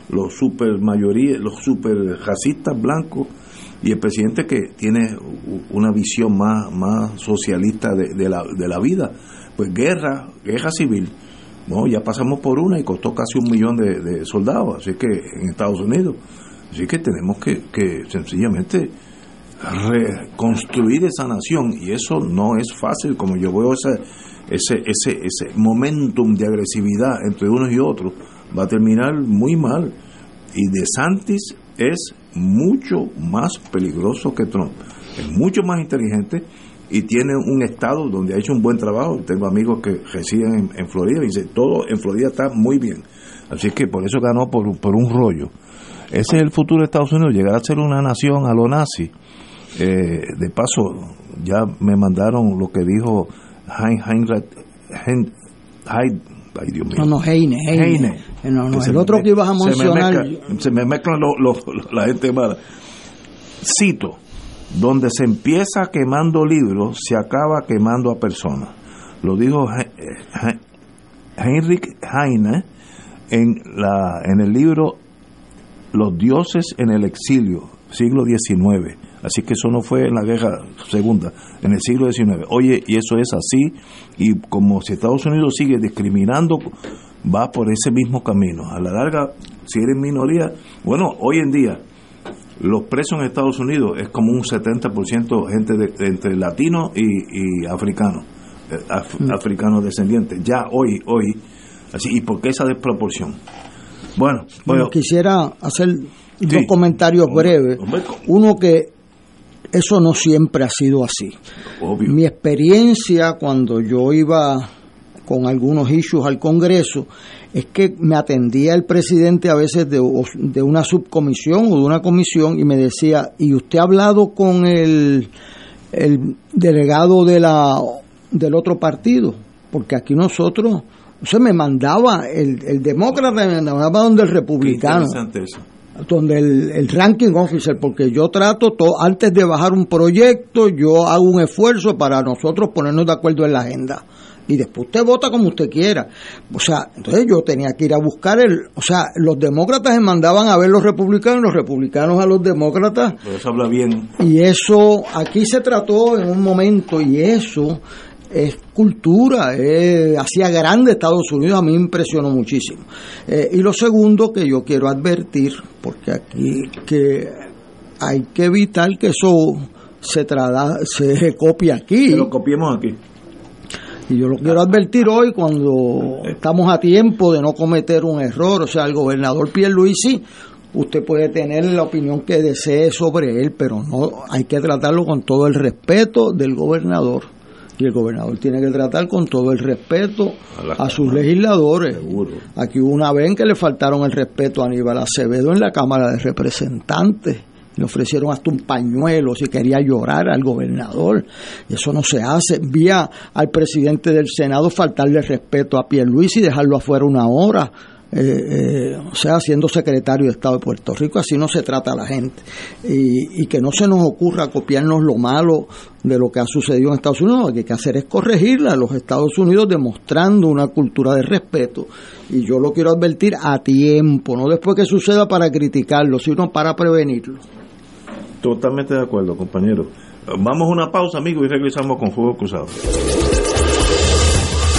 los super mayoría, los super racistas blancos y el presidente que tiene una visión más, más socialista de, de, la, de la vida. Pues guerra, guerra civil no, ya pasamos por una y costó casi un millón de, soldados, así que en Estados Unidos. Así que tenemos que, que sencillamente reconstruir esa nación y eso no es fácil, como yo veo ese, ese, ese, ese momentum de agresividad entre unos y otros, va a terminar muy mal. Y De Santis es mucho más peligroso que Trump, es mucho más inteligente y tiene un estado donde ha hecho un buen trabajo. Tengo amigos que residen en, Florida y dicen, todo en Florida está muy bien. Así que por eso ganó por, por un rollo. Ese es el futuro de Estados Unidos, llegar a ser una nación a lo nazi. Eh, de paso, ya me mandaron lo que dijo Heinrich ay Dios mío. No, no, Heine, Heine. No, no, el otro que ibas a mencionar. Se me, mezclan la gente mala. Cito, donde se empieza quemando libros, se acaba quemando a personas. Lo dijo Heinrich Heine en, la, en el libro Los dioses en el exilio, siglo XIX. Así que eso no fue en la guerra segunda, en el siglo XIX. Oye, y eso es así, y como si Estados Unidos sigue discriminando, va por ese mismo camino. A la larga, si eres minoría, bueno, hoy en día los presos en Estados Unidos es como un 70% gente de, entre latinos y, y africanos, eh, mm. africanos descendientes. Ya hoy, hoy, así, ¿y por qué esa desproporción? Bueno, bueno quisiera hacer dos comentarios breves. Uno que eso no siempre ha sido así. Mi experiencia cuando yo iba con algunos issues al Congreso, es que me atendía el presidente a veces de, de una subcomisión o de una comisión y me decía, ¿y usted ha hablado con el, el delegado de la, del otro partido? Porque aquí nosotros, se me mandaba, el, el demócrata me mandaba donde el republicano donde el, el, ranking officer, porque yo trato, to, antes de bajar un proyecto, yo hago un esfuerzo para nosotros ponernos de acuerdo en la agenda y después usted vota como usted quiera. O sea, entonces yo tenía que ir a buscar el, o sea, los demócratas se mandaban a ver los republicanos, los republicanos a los demócratas. eso habla bien. Y eso aquí se trató en un momento y eso es cultura, hacía grande Estados Unidos, a mí me impresionó muchísimo. Eh, y lo segundo que yo quiero advertir, porque aquí que hay que evitar que eso se, trada, se copie aquí. Que lo copiemos aquí. Y yo lo quiero advertir hoy cuando estamos a tiempo de no cometer un error. O sea, el gobernador Pierluisi, usted puede tener la opinión que desee sobre él, pero no hay que tratarlo con todo el respeto del gobernador. Y el gobernador tiene que tratar con todo el respeto a, sus legisladores. Aquí hubo una vez que le faltaron el respeto a Aníbal Acevedo en la Cámara de Representantes le ofrecieron hasta un pañuelo si quería llorar al gobernador. Eso no se hace. Vía al presidente del Senado faltarle respeto a Luis y dejarlo afuera una hora. Eh, eh, o sea, siendo secretario de Estado de Puerto Rico, así no se trata a la gente. Y, que no se nos ocurra copiarnos lo malo de lo que ha sucedido en Estados Unidos, lo que hay que hacer es corregirla a los Estados Unidos demostrando una cultura de respeto. Y yo lo quiero advertir a tiempo, no después que suceda para criticarlo, sino para prevenirlo. Totalmente de acuerdo, compañero. Vamos a una pausa, amigo, y regresamos con Fuego Cruzado.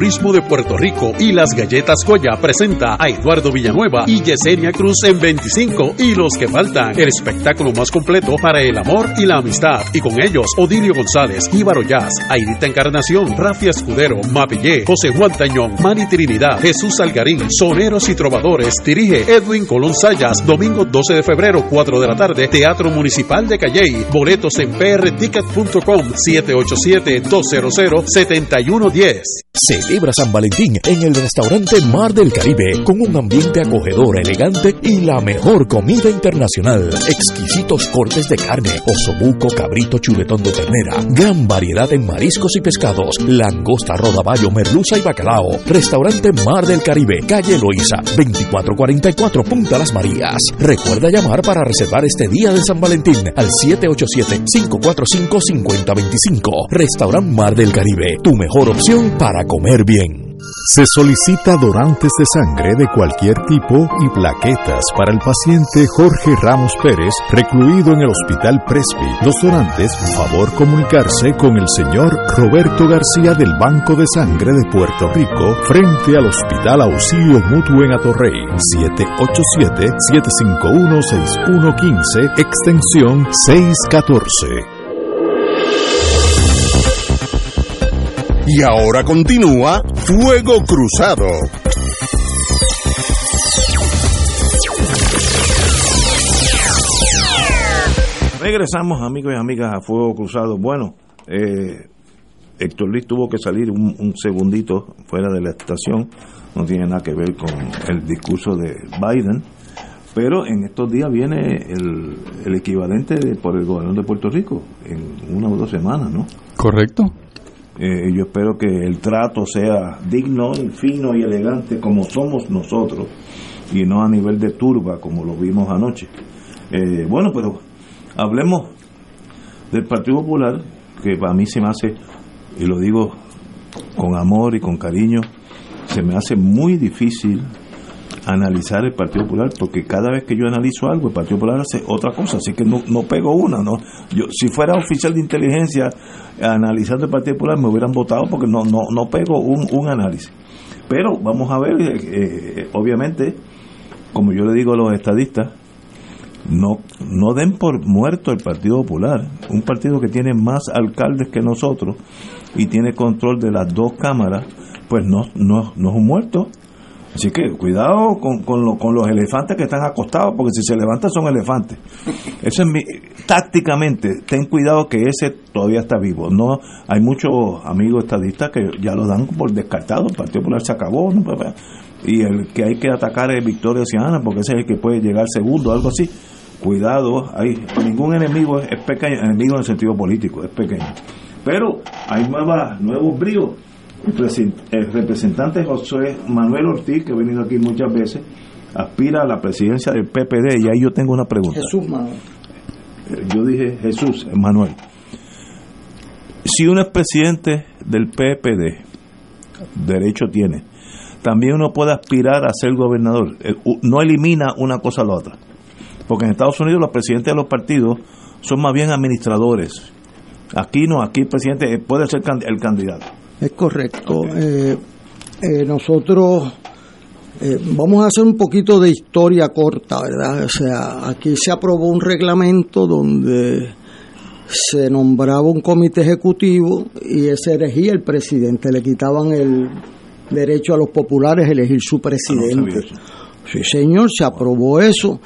Turismo de Puerto Rico y las Galletas Goya presenta a Eduardo Villanueva y Yesenia Cruz en 25 y los que faltan, el espectáculo más completo para el amor y la amistad. Y con ellos, Odilio González, Íbaro Jazz, Aidita Encarnación, Rafi Escudero, Mapillé, José Juan Tañón, Mani Trinidad, Jesús Algarín, Soneros y Trovadores, dirige Edwin Colón Sayas, domingo 12 de febrero, 4 de la tarde, Teatro Municipal de Calley, boletos en prticket.com 787-200-7110. Celebra San Valentín en el restaurante Mar del Caribe con un ambiente acogedor, elegante y la mejor comida internacional. Exquisitos cortes de carne, osobuco, cabrito, chuletón de ternera, gran variedad en mariscos y pescados, langosta, rodaballo, merluza y bacalao. Restaurante Mar del Caribe, calle Loíza, 2444 Punta Las Marías. Recuerda llamar para reservar este día de San Valentín al 787-545-5025. Restaurante Mar del Caribe, tu mejor opción para comer bien. Se solicita donantes de sangre de cualquier tipo y plaquetas para el paciente Jorge Ramos Pérez, recluido en el Hospital Presby. Los donantes, favor comunicarse con el señor Roberto García del Banco de Sangre de Puerto Rico frente al Hospital Auxilio Mutuo en Atorrey, 787-751-6115, extensión 614. Y ahora continúa Fuego Cruzado. Regresamos amigos y amigas a Fuego Cruzado. Bueno, eh, Héctor Luis tuvo que salir un, segundito fuera de la estación, no tiene nada que ver con el discurso de Biden, pero en estos días viene el, el equivalente por el gobernador de Puerto Rico, en una o dos semanas, ¿no? Correcto. Eh, yo espero que el trato sea digno, fino y elegante como somos nosotros y no a nivel de turba como lo vimos anoche. Eh, bueno, pero hablemos del Partido Popular, que para mí se me hace, y lo digo con amor y con cariño, se me hace muy difícil analizar el Partido Popular, porque cada vez que yo analizo algo, el Partido Popular hace otra cosa, así que no, no pego una, ¿no? Yo, si fuera oficial de inteligencia analizando el Partido Popular, me hubieran votado porque no, no, no pego un, un análisis. Pero vamos a ver, eh, eh, obviamente, como yo le digo a los estadistas, no, no den por muerto el Partido Popular, un partido que tiene más alcaldes que nosotros y tiene control de las dos cámaras, pues no, no, no es un muerto, Así que cuidado con, con, los elefantes que están acostados, porque si se levantan son elefantes. Eso es mi, tácticamente, ten cuidado que ese todavía está vivo. No Hay muchos amigos estadistas que ya lo dan por descartado, el Partido Popular se acabó, y el que hay que atacar es Victoria Ciudadana, porque ese es el que puede llegar segundo, algo así. Cuidado, hay, ningún enemigo es, pequeño, enemigo en el sentido político, es pequeño. Pero hay nuevas, nuevos bríos el representante José Manuel Ortiz, que ha venido aquí muchas veces, aspira a la presidencia del PPD y ahí yo tengo una pregunta. Jesús Manuel. Eh, yo dije Jesús Manuel. Si uno es presidente del PPD, derecho tiene, también uno puede aspirar a ser gobernador. Eh, no elimina una cosa a la otra. Porque en Estados Unidos los presidentes de los partidos son más bien administradores. Aquí no, aquí el presidente puede ser el candidato. Es correcto. Eh, eh, nosotros eh, vamos a hacer un poquito de historia corta, ¿verdad? O sea, aquí se aprobó un reglamento donde se nombraba un comité ejecutivo y ese elegía el presidente, le quitaban el derecho a los populares a elegir su presidente. sí, señor, se aprobó eso.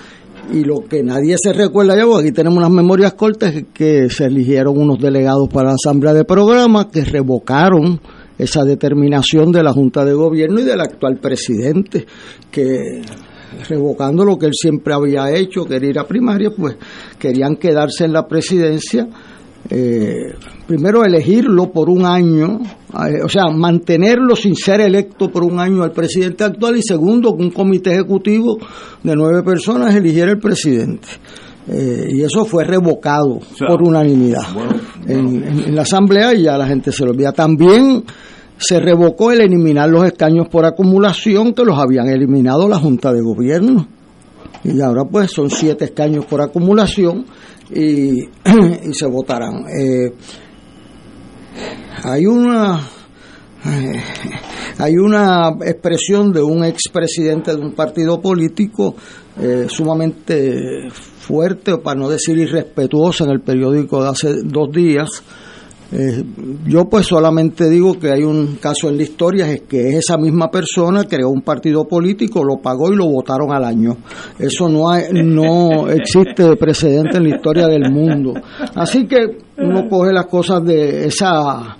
Y lo que nadie se recuerda ya, aquí tenemos unas memorias cortas, que se eligieron unos delegados para la Asamblea de Programa que revocaron esa determinación de la Junta de Gobierno y del actual presidente, que revocando lo que él siempre había hecho, quería ir a primaria, pues querían quedarse en la presidencia. Eh, primero elegirlo por un año, eh, o sea, mantenerlo sin ser electo por un año al presidente actual y segundo, que un comité ejecutivo de nueve personas eligiera el presidente. Eh, y eso fue revocado por unanimidad En, la asamblea y ya la gente se lo olvida. También se revocó el eliminar los escaños por acumulación que los habían eliminado la Junta de Gobierno. Y ahora pues son siete escaños por acumulación y, y se votarán. Eh, hay una hay una expresión de un expresidente de un partido político eh, sumamente fuerte, para no decir irrespetuosa, en el periódico de hace dos días. Eh, yo pues solamente digo que hay un caso en la historia, es que esa misma persona creó un partido político, lo pagó y lo votaron al año. Eso no, hay, no existe precedente en la historia del mundo. Así que uno coge las cosas de esa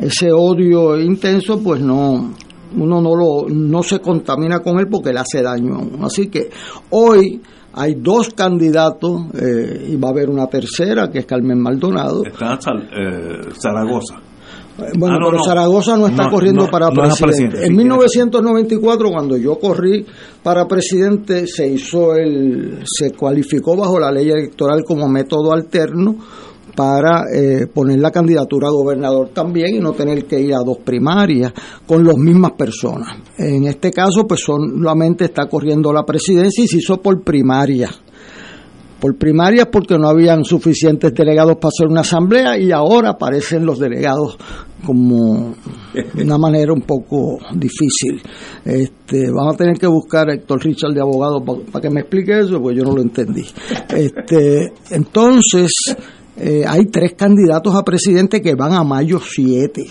ese odio intenso, pues no uno no lo no se contamina con él porque le hace daño. Así que hoy hay dos candidatos eh, y va a haber una tercera que es Carmen Maldonado. Está eh, Zaragoza. Bueno, ah, pero Zaragoza no está corriendo para presidente. en 1994, cuando yo corrí para presidente, se hizo el, se cualificó bajo la ley electoral como método alterno para eh, poner la candidatura a gobernador también y no tener que ir a dos primarias con las mismas personas. En este caso, pues solamente está corriendo la presidencia y se hizo por primaria. Por primarias porque no habían suficientes delegados para hacer una asamblea y ahora aparecen los delegados como de una manera un poco difícil. Este, vamos a tener que buscar a Héctor Richard de abogado para que me explique eso, porque yo no lo entendí. Este, entonces, eh, hay tres candidatos a presidente que van a mayo 7.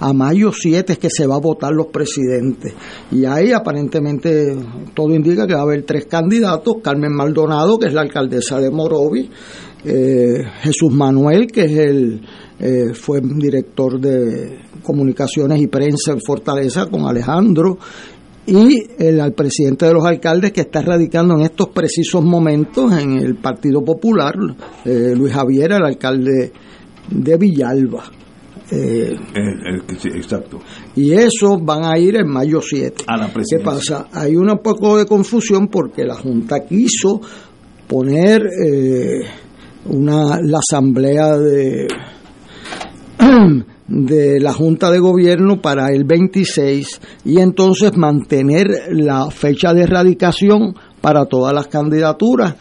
A mayo 7 es que se va a votar los presidentes. Y ahí aparentemente todo indica que va a haber tres candidatos. Carmen Maldonado, que es la alcaldesa de Morovi. Eh, Jesús Manuel, que es el, eh, fue director de comunicaciones y prensa en Fortaleza con Alejandro y el al presidente de los alcaldes que está radicando en estos precisos momentos en el Partido Popular, eh, Luis Javier, el alcalde de Villalba. Eh, exacto. Y eso van a ir en mayo 7. A la ¿Qué pasa? Hay un poco de confusión porque la Junta quiso poner eh, una, la asamblea de de la Junta de Gobierno para el 26 y entonces mantener la fecha de erradicación para todas las candidaturas.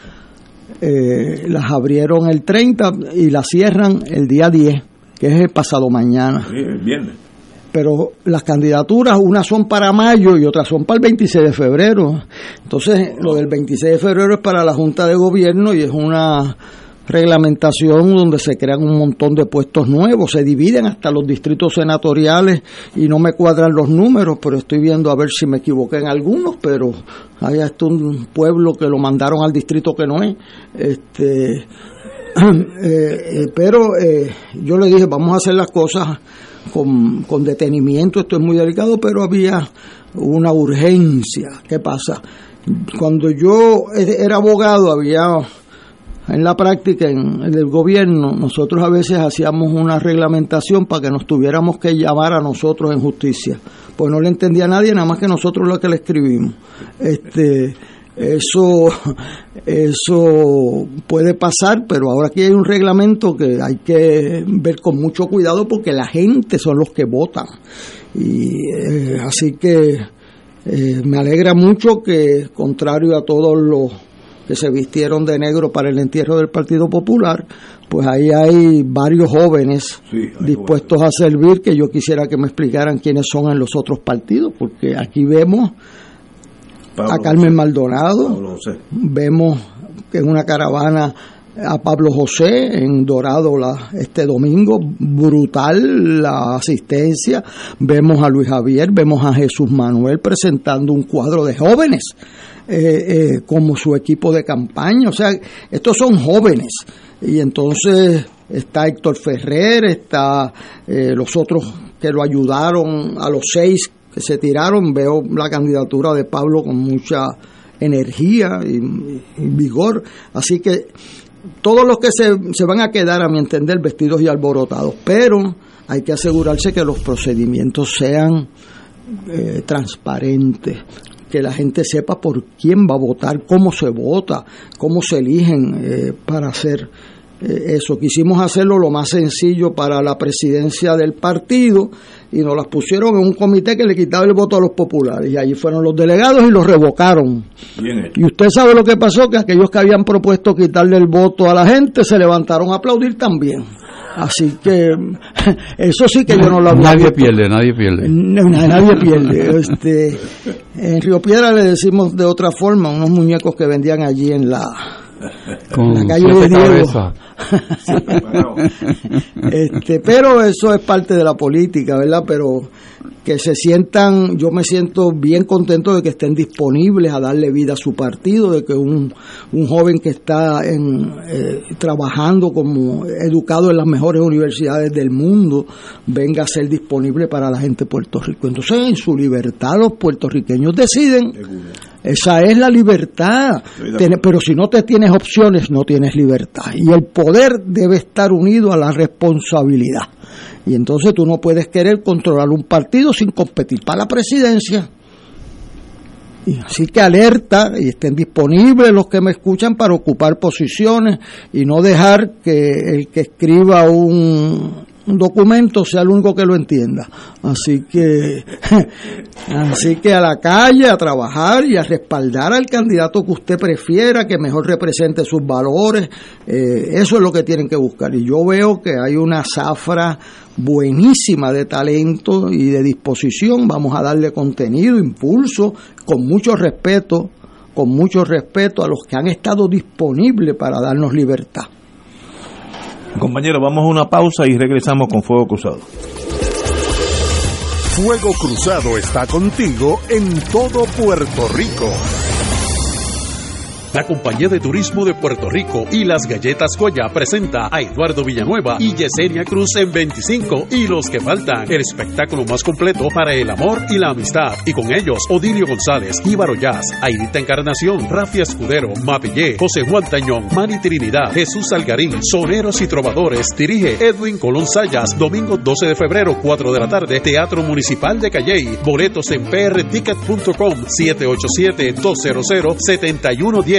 Eh, las abrieron el 30 y las cierran el día 10, que es el pasado mañana. el viernes pero las candidaturas, unas son para mayo y otras son para el 26 de febrero. Entonces, lo del 26 de febrero es para la Junta de Gobierno y es una reglamentación donde se crean un montón de puestos nuevos, se dividen hasta los distritos senatoriales y no me cuadran los números, pero estoy viendo a ver si me equivoqué en algunos, pero hay hasta un pueblo que lo mandaron al distrito que no es. Este, eh, pero eh, yo le dije, vamos a hacer las cosas con, con detenimiento, esto es muy delicado, pero había una urgencia. ¿Qué pasa? Cuando yo era abogado había en la práctica en, el gobierno nosotros a veces hacíamos una reglamentación para que nos tuviéramos que llamar a nosotros en justicia pues no le entendía a nadie nada más que nosotros lo que le escribimos este eso, eso puede pasar, pero ahora aquí hay un reglamento que hay que ver con mucho cuidado porque la gente son los que votan. Y eh, así que eh, me alegra mucho que, contrario a todos los que se vistieron de negro para el entierro del Partido Popular, pues ahí hay varios jóvenes dispuestos a servir que yo quisiera que me explicaran quiénes son en los otros partidos, porque aquí vemos a Carmen Maldonado. Vemos que en una caravana a Pablo José en Dorado la, este domingo, brutal la asistencia. Vemos a Luis Javier, vemos a Jesús Manuel presentando un cuadro de jóvenes eh, eh, como su equipo de campaña. O sea, estos son jóvenes. Y entonces está Héctor Ferrer, está eh, los otros que lo ayudaron a los seis que se tiraron. Veo la candidatura de Pablo con mucha energía y, vigor. Así que todos los que se, se, van a quedar, a mi entender, vestidos y alborotados. Pero hay que asegurarse que los procedimientos sean eh, transparentes, que la gente sepa por quién va a votar, cómo se vota, cómo se eligen eh, para hacer eh, eso. Quisimos hacerlo lo más sencillo para la presidencia del partido y nos las pusieron en un comité que le quitaba el voto a los populares y allí fueron los delegados y los revocaron. Y usted sabe lo que pasó, que aquellos que habían propuesto quitarle el voto a la gente se levantaron a aplaudir también. Así que eso sí que yo no lo había Nadie pierde, nadie pierde. Nadie pierde. Este, en Río Piedra le decimos de otra forma, unos muñecos que vendían allí en la con la calle de Diego. este, pero eso es parte de la política, ¿verdad? Pero que se sientan, yo me siento bien contento de que estén disponibles a darle vida a su partido, de que un, un joven que está en, eh, trabajando como educado en las mejores universidades del mundo venga a ser disponible para la gente de Puerto Rico. Entonces, en su libertad los puertorriqueños deciden. Esa es la libertad. Pero si no te tienes opciones, no tienes libertad. Y el poder debe estar unido a la responsabilidad. Y entonces tú no puedes querer controlar un partido sin competir para la presidencia. Y así que alerta y estén disponibles los que me escuchan para ocupar posiciones y no dejar que el que escriba un, documento sea el único que lo entienda. Así que, así que a la calle, a trabajar y a respaldar al candidato que usted prefiera, que mejor represente sus valores. Eh, eso es lo que tienen que buscar. Y yo veo que hay una zafra buenísima de talento y de disposición. Vamos a darle contenido, impulso, con mucho respeto, con mucho respeto a los que han estado disponibles para darnos libertad. Compañeros, vamos a una pausa y regresamos con Fuego Cruzado. Fuego Cruzado está contigo en todo Puerto Rico. La Compañía de Turismo de Puerto Rico y las Galletas Goya presenta a Eduardo Villanueva y Yesenia Cruz en 25 y los que faltan, el espectáculo más completo para el amor y la amistad. Y con ellos, Odilio González, Íbaro Jazz, Aidita Encarnación, Rafi Escudero, Mapillé, José Juan Tañón, Mani Trinidad, Jesús Algarín, Soneros y Trovadores. Dirige Edwin Colón Sayas, domingo 12 de febrero, 4 de la tarde, Teatro Municipal de Calley. Boletos en prticket.com 787 200 7110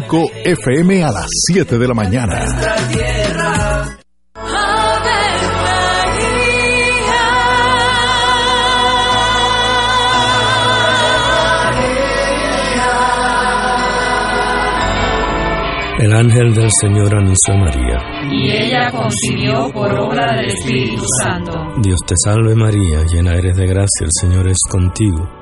FM a las 7 de la mañana. El ángel del Señor anunció a María. Y ella concibió por obra del Espíritu Santo. Dios te salve María, llena eres de gracia, el Señor es contigo.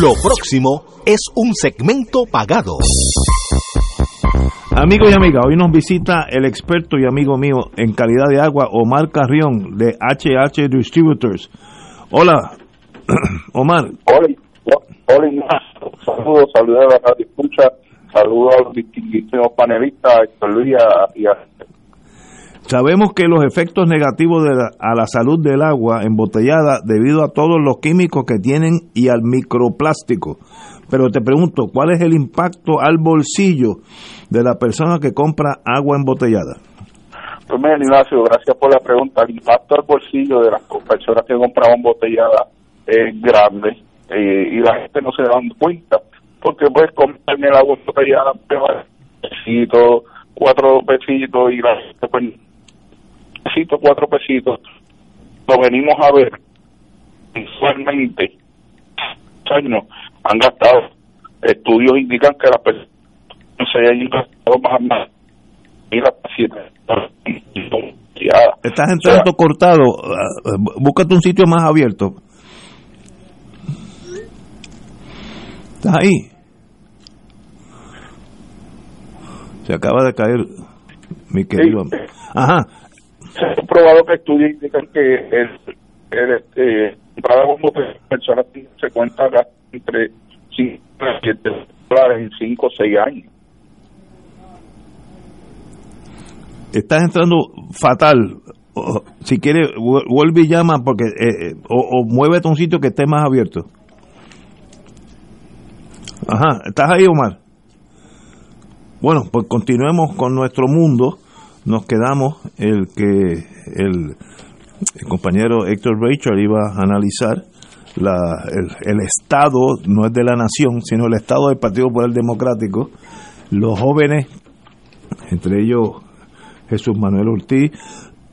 Lo próximo es un segmento pagado. Amigos y amigas, hoy nos visita el experto y amigo mío en calidad de agua, Omar Carrión, de HH Distributors. Hola, Omar. Hola, hola Ignacio. Saludos, saludos a la radio escucha, saludos a los distinguidos panelistas, a Héctor Luis y a Sabemos que los efectos negativos de la, a la salud del agua embotellada debido a todos los químicos que tienen y al microplástico. Pero te pregunto, ¿cuál es el impacto al bolsillo de la persona que compra agua embotellada? Pues mira, Ignacio, gracias por la pregunta. El impacto al bolsillo de las personas que compran embotellada es grande eh, y la gente no se da cuenta porque puedes comprar el agua embotellada, pesito, cuatro pesitos y la gente pues pesitos, cuatro pesitos, lo venimos a ver mensualmente. años han gastado. Estudios indican que las personas se hayan gastado más más Estás entrando cortado. Búscate un sitio más abierto. ¿Estás ahí? Se acaba de caer mi querido. Ajá se ha comprobado que estudios indican que el, el este, para como personas se cuenta entre 5 y 7 dólares en 5 o 6 años. Estás entrando fatal. si quieres, vuelve y llama porque eh, eh, o, o muévete a un sitio que esté más abierto. Ajá, ¿estás ahí, Omar? Bueno, pues continuemos con nuestro mundo nos quedamos el que el, compañero Héctor Rachel iba a analizar la, el, Estado no es de la nación, sino el Estado del Partido Popular Democrático, los jóvenes, entre ellos Jesús Manuel Ortiz,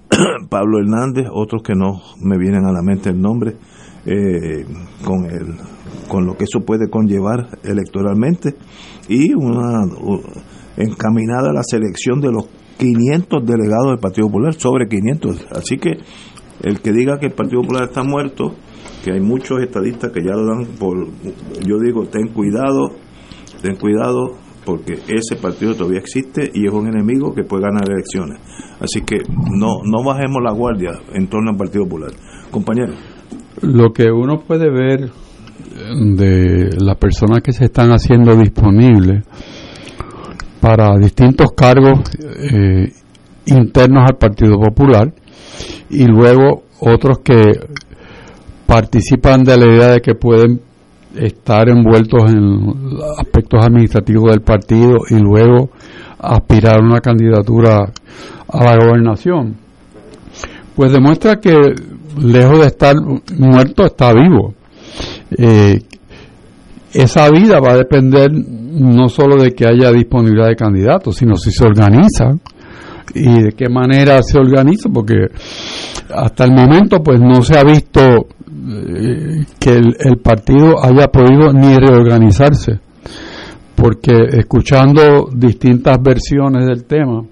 Pablo Hernández, otros que no me vienen a la mente el nombre, eh, con, el, con lo que eso puede conllevar electoralmente, y una encaminada a la selección de los 500 delegados del Partido Popular, sobre 500. Así que el que diga que el Partido Popular está muerto, que hay muchos estadistas que ya lo dan por, yo digo, ten cuidado, ten cuidado, porque ese partido todavía existe y es un enemigo que puede ganar elecciones. Así que no, no bajemos la guardia en torno al Partido Popular. Compañero. Lo que uno puede ver de las personas que se están haciendo disponibles para distintos cargos eh, internos al Partido Popular y luego otros que participan de la idea de que pueden estar envueltos en aspectos administrativos del partido y luego aspirar a una candidatura a la gobernación. Pues demuestra que lejos de estar muerto está vivo. Eh, esa vida va a depender no solo de que haya disponibilidad de candidatos, sino si se organiza. Y de qué manera se organiza, porque hasta el momento pues no se ha visto eh, que el, partido haya podido ni reorganizarse, porque escuchando distintas versiones del tema,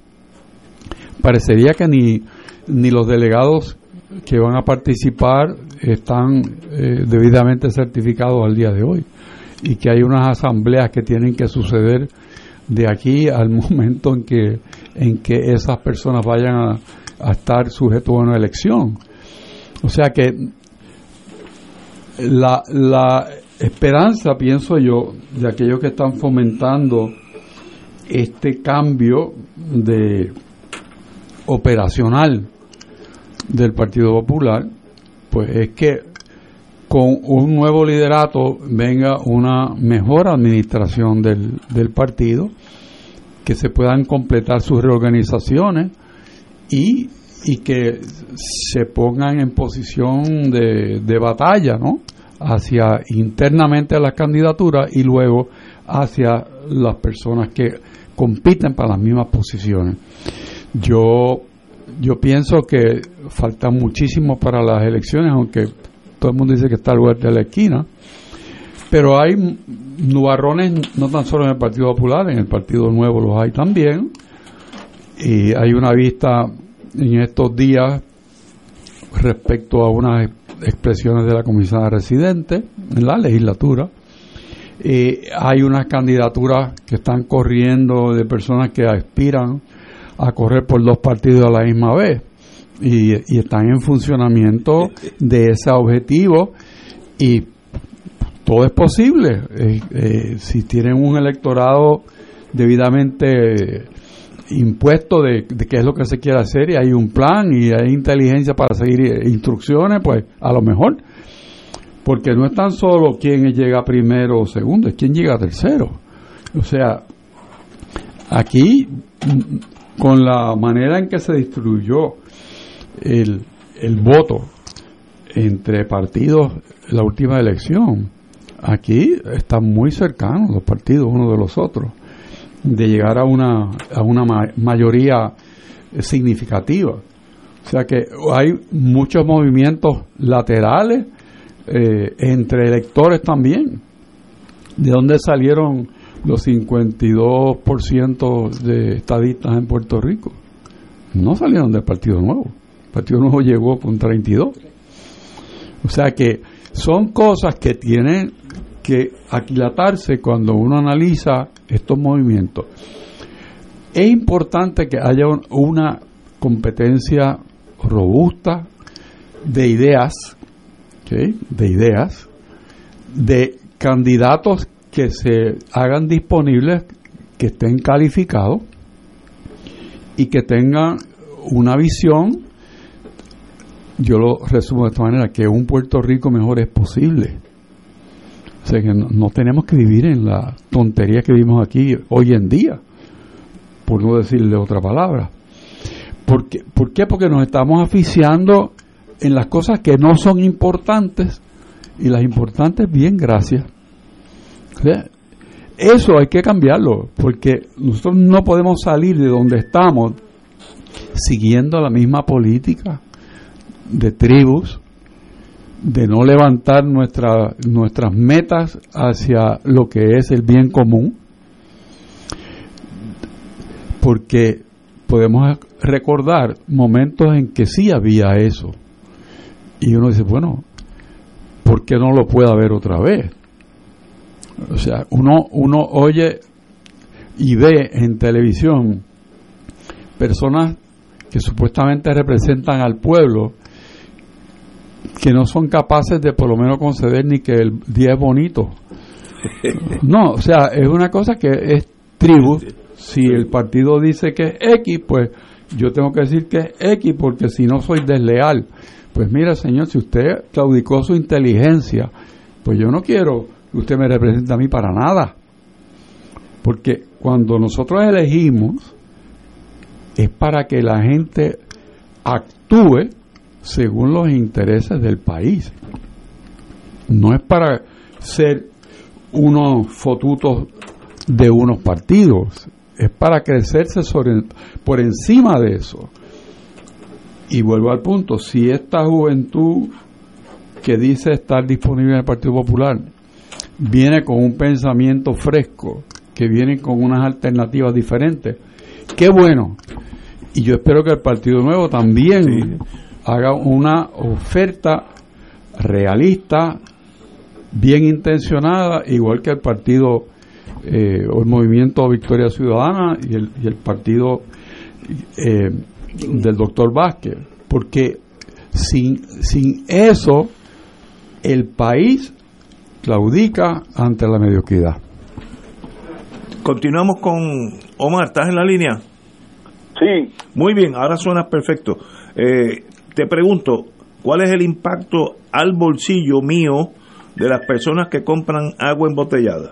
parecería que ni, ni los delegados que van a participar están eh, debidamente certificados al día de hoy y que hay unas asambleas que tienen que suceder de aquí al momento en que en que esas personas vayan a, estar sujetos a una elección. O sea que la, la esperanza, pienso yo, de aquellos que están fomentando este cambio de operacional del Partido Popular, pues es que con un nuevo liderato venga una mejor administración del, del partido, que se puedan completar sus reorganizaciones y, y que se pongan en posición de, de batalla, ¿no? Hacia internamente a las candidaturas y luego hacia las personas que compiten para las mismas posiciones. Yo, yo pienso que falta muchísimo para las elecciones, aunque todo el mundo dice que está al lugar de la esquina, pero hay nubarrones no tan solo en el Partido Popular, en el Partido Nuevo los hay también, y hay una vista en estos días respecto a unas expresiones de la comisaria residente en la legislatura. hay unas candidaturas que están corriendo de personas que aspiran a correr por dos partidos a la misma vez y, están en funcionamiento de ese objetivo y todo es posible eh, eh, si tienen un electorado debidamente impuesto de, qué es lo que se quiere hacer y hay un plan y hay inteligencia para seguir instrucciones, pues a lo mejor. Porque no es tan solo quién llega primero o segundo, es quién llega tercero. O sea, aquí, con la manera en que se distribuyó el, el voto entre partidos la última elección, aquí están muy cercanos los partidos unos de los otros de llegar a una, a una mayoría significativa. O sea que hay muchos movimientos laterales eh, entre electores también. ¿De dónde salieron los 52% de estadistas en Puerto Rico? No salieron del Partido Nuevo. Partido Nuevo llegó con 32. O sea que son cosas que tienen que aquilatarse cuando uno analiza estos movimientos. Es importante que haya una competencia robusta de ideas, de ideas, de candidatos que se hagan disponibles, que estén calificados y que tengan una visión, yo lo resumo de esta manera, que un Puerto Rico mejor es posible o sea que no, tenemos que vivir en la tontería que vivimos aquí hoy en día, por no decirle otra palabra. ¿Por qué? ¿Por qué? Porque nos estamos aficiando en las cosas que no son importantes y las importantes, bien, gracias. Eso hay que cambiarlo, porque nosotros no podemos salir de donde estamos siguiendo la misma política de tribus, de no levantar nuestra, nuestras metas hacia lo que es el bien común, porque podemos recordar momentos en que sí había eso. Y uno dice, bueno, ¿por qué no lo puede haber otra vez? O sea, uno, uno oye y ve en televisión personas que supuestamente representan al pueblo que no son capaces de por lo menos conceder ni que el día es bonito. No, o sea, es una cosa que es tribu. Si el partido dice que es X, pues yo tengo que decir que es X porque si no soy desleal. Pues mira, señor, si usted claudicó su inteligencia, pues yo no quiero que usted me represente a mí para nada. Porque cuando nosotros elegimos, es para que la gente actúe según los intereses del país. No es para ser unos fotutos de unos partidos, es para crecerse sobre, por encima de eso. Y vuelvo al punto, si esta juventud que dice estar disponible en el Partido Popular viene con un pensamiento fresco, que viene con unas alternativas diferentes, qué bueno. Y yo espero que el Partido Nuevo también haga una oferta realista, bien intencionada, igual que el partido eh, o el movimiento Victoria Ciudadana y el, y el partido eh, del doctor Vázquez, porque sin, sin eso el país claudica ante la mediocridad. Continuamos con Omar, ¿estás en la línea? Sí. Muy bien, ahora suena perfecto. Eh, te pregunto, ¿cuál es el impacto al bolsillo mío de las personas que compran agua embotellada?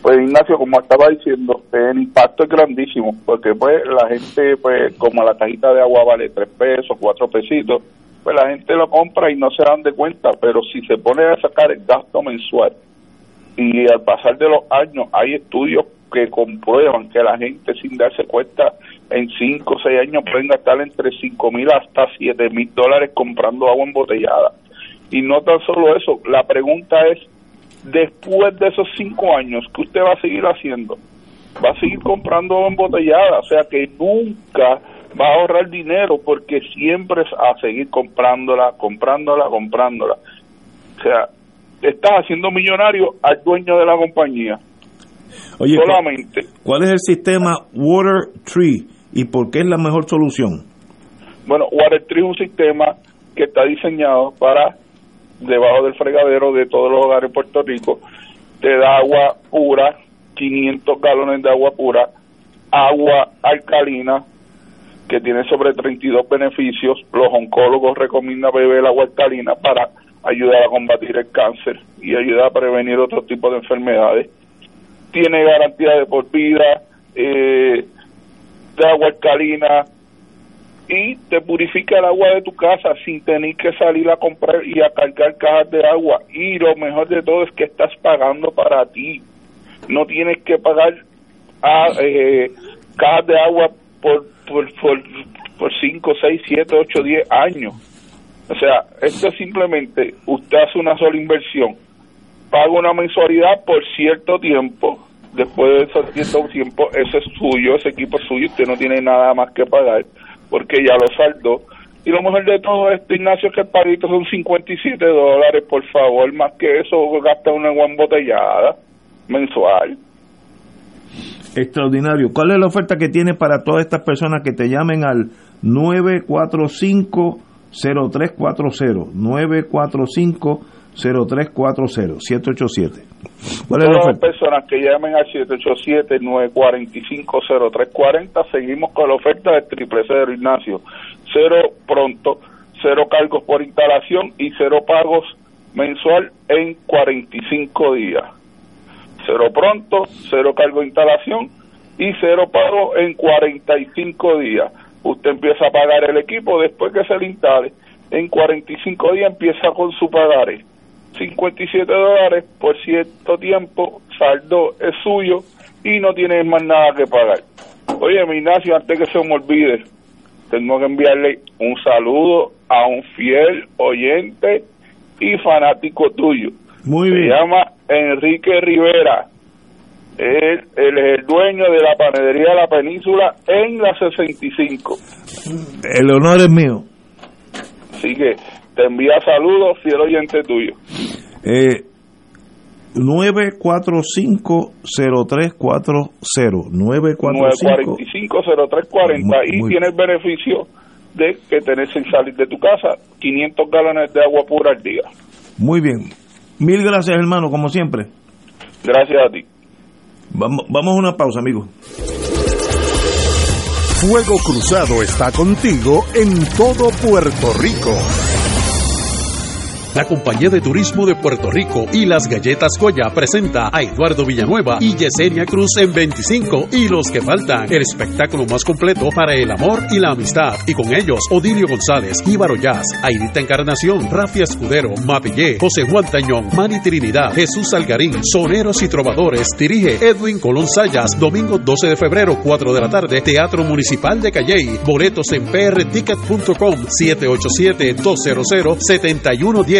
Pues Ignacio, como estaba diciendo, el impacto es grandísimo, porque pues la gente, pues como la cajita de agua vale tres pesos, cuatro pesitos, pues la gente lo compra y no se dan de cuenta, pero si se pone a sacar el gasto mensual y al pasar de los años hay estudios que comprueban que la gente sin darse cuenta en 5 o 6 años pueden gastar entre 5 mil hasta 7 mil dólares comprando agua embotellada. Y no tan solo eso, la pregunta es, después de esos 5 años, ¿qué usted va a seguir haciendo? Va a seguir comprando agua embotellada, o sea que nunca va a ahorrar dinero porque siempre es a seguir comprándola, comprándola, comprándola. O sea, estás haciendo millonario al dueño de la compañía. Oye, solamente. ¿Cuál es el sistema Water Tree? Y por qué es la mejor solución? Bueno, Water es un sistema que está diseñado para debajo del fregadero de todos los hogares de Puerto Rico, te da agua pura, 500 galones de agua pura, agua alcalina, que tiene sobre 32 beneficios. Los oncólogos recomiendan beber agua alcalina para ayudar a combatir el cáncer y ayudar a prevenir otro tipo de enfermedades. Tiene garantía de por vida, eh, de agua alcalina y te purifica el agua de tu casa sin tener que salir a comprar y a cargar cajas de agua. Y lo mejor de todo es que estás pagando para ti. No tienes que pagar a, eh, cajas de agua por, por, por, por 5, 6, 7, 8, 10 años. O sea, esto es simplemente, usted hace una sola inversión, paga una mensualidad por cierto tiempo después de ese cierto tiempo, ese es suyo, ese equipo es suyo, usted no tiene nada más que pagar porque ya lo saldó. Y lo mejor de todo esto, Ignacio, es que el paguito son 57 dólares, por favor, más que eso gasta una embotellada mensual. Extraordinario. ¿Cuál es la oferta que tiene para todas estas personas que te llamen al 945 0340 945 0340 787 Todas las personas que llamen al 787-945-0340, seguimos con la oferta de triple cero, Ignacio. Cero pronto, cero cargos por instalación y cero pagos mensual en 45 días. Cero pronto, cero cargo de instalación y cero pago en 45 días. Usted empieza a pagar el equipo después que se le instale. En 45 días empieza con su pagaré 57 dólares por cierto tiempo, saldo es suyo y no tienes más nada que pagar. Oye, mi Ignacio, antes que se me olvide, tengo que enviarle un saludo a un fiel oyente y fanático tuyo. Muy Se bien. llama Enrique Rivera. Él, él es el dueño de la panadería de la península en la 65. El honor es mío. Así que te envía saludos, fiel oyente tuyo. Eh, 945-0340. 945. 945-0340 y Muy- tiene el beneficio de que tenés sin salir de tu casa 500 galones de agua pura al día. Muy bien. Mil gracias, hermano, como siempre. Gracias a ti. Vamos, vamos a una pausa, amigos. Fuego Cruzado está contigo en todo Puerto Rico. La Compañía de Turismo de Puerto Rico y las Galletas Goya presenta a Eduardo Villanueva y Yesenia Cruz en 25 y los que faltan, el espectáculo más completo para el amor y la amistad. Y con ellos, Odilio González, Íbaro Jazz, Aidita Encarnación, Rafi Escudero, Mapillé, José Juan Tañón, Mani Trinidad, Jesús Algarín, Soneros y Trovadores, dirige Edwin Colón Sayas, domingo 12 de febrero, 4 de la tarde, Teatro Municipal de Calley, boletos en prticket.com,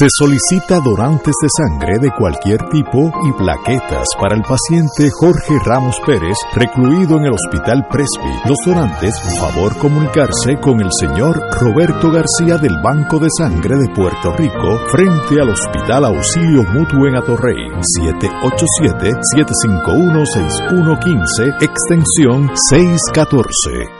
Se solicita donantes de sangre de cualquier tipo y plaquetas para el paciente Jorge Ramos Pérez, recluido en el Hospital Presby. Los donantes, favor comunicarse con el señor Roberto García del Banco de Sangre de Puerto Rico, frente al Hospital Auxilio Mutuo en Atorrey, 787-751-6115, extensión 614.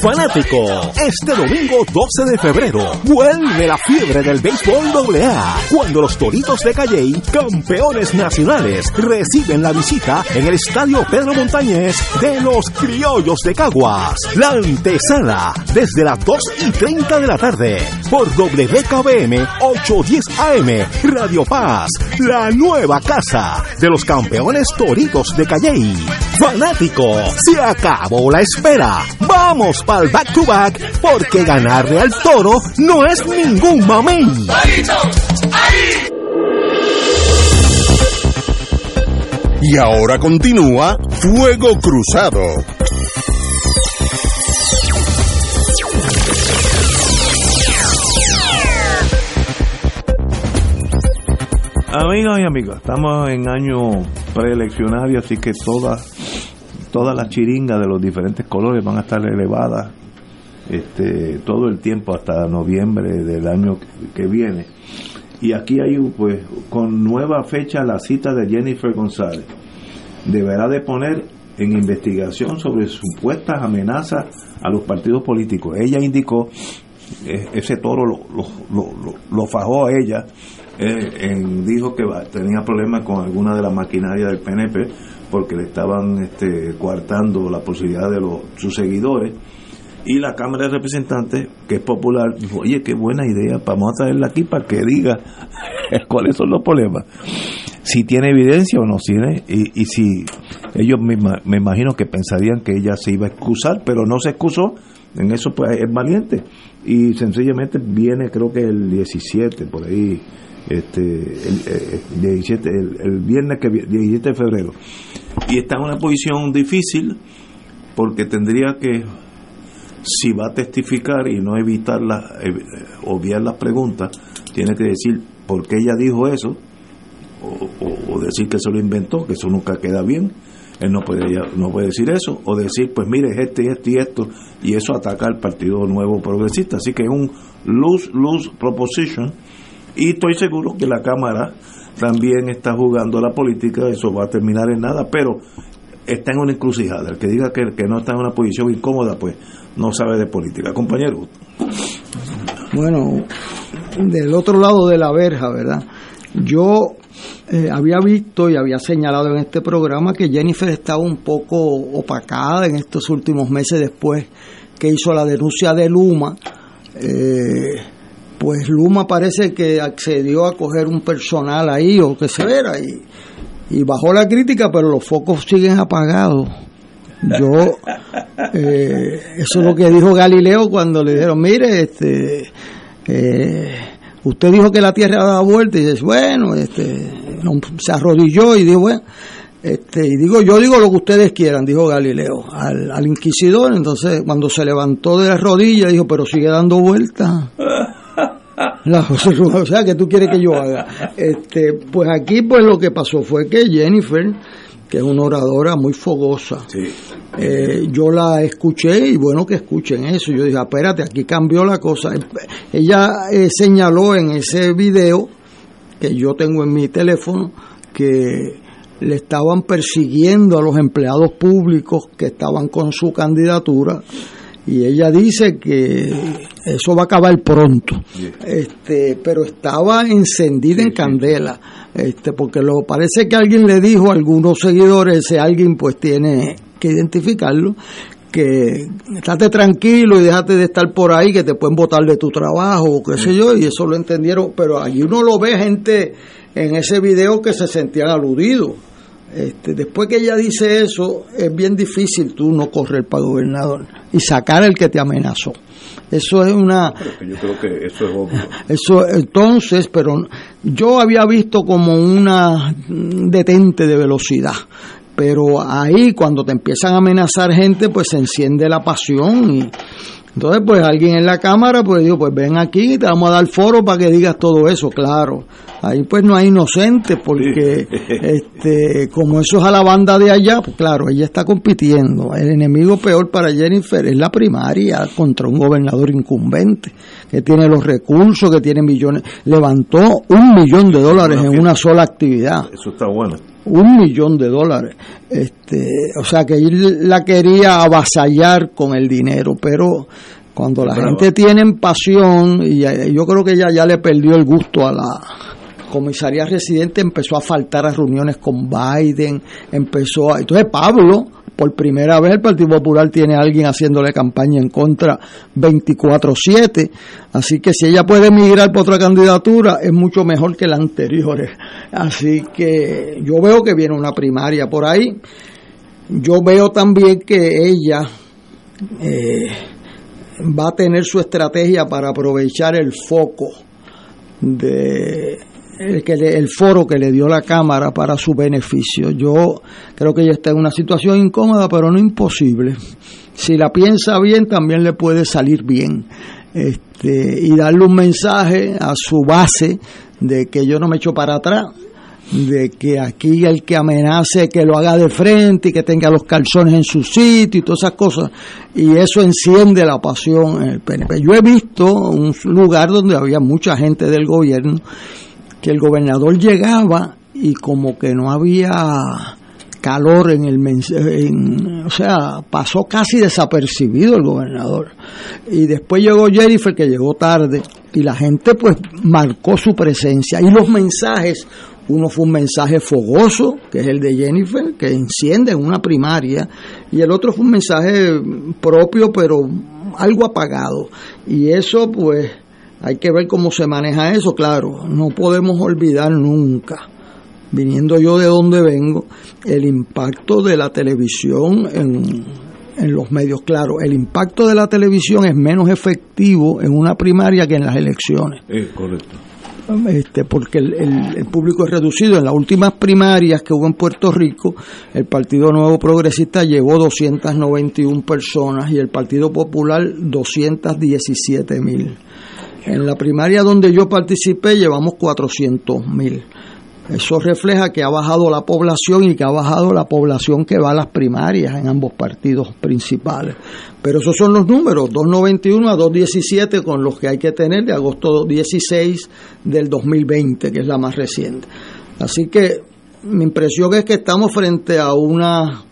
Fanático, este domingo 12 de febrero vuelve la fiebre del béisbol AA cuando los Toritos de Calley, campeones nacionales, reciben la visita en el Estadio Pedro Montañez de los Criollos de Caguas. La antesala desde las 2 y 30 de la tarde por WKBM 810 AM Radio Paz, la nueva casa de los campeones Toritos de Calley. Fanático, se acabó la espera. Vamos para el back to back porque ganarle al toro no es ningún mamey. Y ahora continúa Fuego Cruzado. Amigos y amigas, estamos en año preeleccionario, así que todas todas las chiringas de los diferentes colores van a estar elevadas este, todo el tiempo hasta noviembre del año que, viene. Y aquí hay, pues, con nueva fecha la cita de Jennifer González. Deberá de poner en investigación sobre supuestas amenazas a los partidos políticos. Ella indicó, eh, ese toro lo, lo, lo, lo- fajó a ella, eh, dijo que tenía problemas con alguna de las maquinarias del PNP porque le estaban este, coartando la posibilidad de los, sus seguidores. Y la Cámara de Representantes, que es popular, dijo, oye, qué buena idea, vamos a traerla aquí para que diga cuáles son los problemas. Si tiene evidencia o no tiene, y, y si ellos me, me imagino que pensarían que ella se iba a excusar, pero no se excusó, en eso pues es valiente. Y sencillamente viene creo que el 17, por ahí, este el, eh, 17, el, el viernes que vi- 17 de febrero. Y está en una posición difícil porque tendría que, si va a testificar y no evitar la, eh, obviar las preguntas, tiene que decir por qué ella dijo eso, o, decir que se lo inventó, que eso nunca queda bien. Él no puede, no puede decir eso, o decir, pues mire, este y este y esto, y eso ataca al Partido Nuevo Progresista. Así que es un lose-lose proposition, y estoy seguro que la Cámara también está jugando la política, eso va a terminar en nada, pero está en una encrucijada. El que diga que, que no está en una posición incómoda, pues no sabe de política. Compañero. Bueno, del otro lado de la verja, ¿verdad? Yo eh, había visto y había señalado en este programa que Jennifer estaba un poco opacada en estos últimos meses después que hizo la denuncia de Luma. Eh, pues Luma parece que accedió a coger un personal ahí o que se vera y, y bajó la crítica, pero los focos siguen apagados. Yo, eh, eso es lo que dijo Galileo cuando le dijeron, mire, este, eh, usted dijo que la Tierra dado vuelta y dice, bueno, este, se arrodilló y dijo, bueno, este, y digo, yo digo lo que ustedes quieran, dijo Galileo al, al inquisidor. Entonces, cuando se levantó de la rodilla, dijo, pero sigue dando vueltas. o sea, que tú quieres que yo haga. Este, pues aquí, pues lo que pasó fue que Jennifer, que es una oradora muy fogosa, eh, yo la escuché y bueno que escuchen eso. Yo dije, espérate, aquí cambió la cosa. Ella eh, señaló en ese video que yo tengo en mi teléfono que le estaban persiguiendo a los empleados públicos que estaban con su candidatura y ella dice que eso va a acabar pronto. Este pero estaba encendida en candela este porque lo parece que alguien le dijo a algunos seguidores ese alguien pues tiene que identificarlo que estate tranquilo y déjate de estar por ahí que te pueden votar de tu trabajo o qué sé yo y eso lo entendieron pero allí uno lo ve gente en ese video que se sentían aludidos este, después que ella dice eso, es bien difícil tú no correr para gobernador y sacar el que te amenazó. Eso es una. yo creo que eso es obvio. Eso, entonces, pero yo había visto como una detente de velocidad. Pero ahí, cuando te empiezan a amenazar gente, pues se enciende la pasión y entonces, pues alguien en la cámara, pues digo, pues ven aquí, y te vamos a dar foro para que digas todo eso, claro. Ahí pues no hay inocentes, porque este, como eso es a la banda de allá, pues claro, ella está compitiendo. El enemigo peor para Jennifer es la primaria contra un gobernador incumbente, que tiene los recursos, que tiene millones. Levantó un millón de dólares en una sola actividad. Eso está bueno un millón de dólares. Este, o sea que él la quería avasallar con el dinero, pero cuando la gente tiene pasión, y yo creo que ella ya le perdió el gusto a la comisaría residente, empezó a faltar a reuniones con Biden, empezó a... Entonces Pablo, por primera vez el Partido Popular tiene a alguien haciéndole campaña en contra 24/7, así que si ella puede migrar por otra candidatura es mucho mejor que la anteriores. Así que yo veo que viene una primaria por ahí. Yo veo también que ella eh, va a tener su estrategia para aprovechar el foco de el, que el foro que le dio la Cámara para su beneficio. Yo creo que ella está en una situación incómoda, pero no imposible. Si la piensa bien, también le puede salir bien. Este, y darle un mensaje a su base de que yo no me echo para atrás, de que aquí el que amenace que lo haga de frente y que tenga los calzones en su sitio y todas esas cosas. Y eso enciende la pasión en el PNP. Yo he visto un lugar donde había mucha gente del gobierno que el gobernador llegaba y como que no había calor en el en, o sea, pasó casi desapercibido el gobernador. Y después llegó Jennifer que llegó tarde y la gente pues marcó su presencia y los mensajes uno fue un mensaje fogoso, que es el de Jennifer, que enciende en una primaria, y el otro fue un mensaje propio, pero algo apagado. Y eso, pues, hay que ver cómo se maneja eso, claro. No podemos olvidar nunca, viniendo yo de donde vengo, el impacto de la televisión en, en los medios. Claro, el impacto de la televisión es menos efectivo en una primaria que en las elecciones. Es correcto. este, porque el, público es reducido. En las últimas primarias que hubo en Puerto Rico, el Partido Nuevo Progresista llevó 291 personas y el Partido Popular 217 mil. En la primaria donde yo participé llevamos 400 mil. Eso refleja que ha bajado la población y que ha bajado la población que va a las primarias en ambos partidos principales. Pero esos son los números, 291 a 217 con los que hay que tener de agosto 16 del 2020, que es la más reciente. Así que mi impresión es que estamos frente a una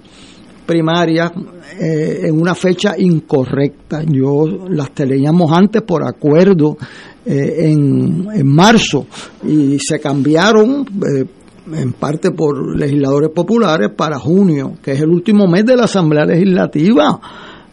primaria eh, en una fecha incorrecta. Yo las teníamos antes por acuerdo eh, en, en, marzo y se cambiaron eh, en parte por legisladores populares para junio, que es el último mes de la Asamblea Legislativa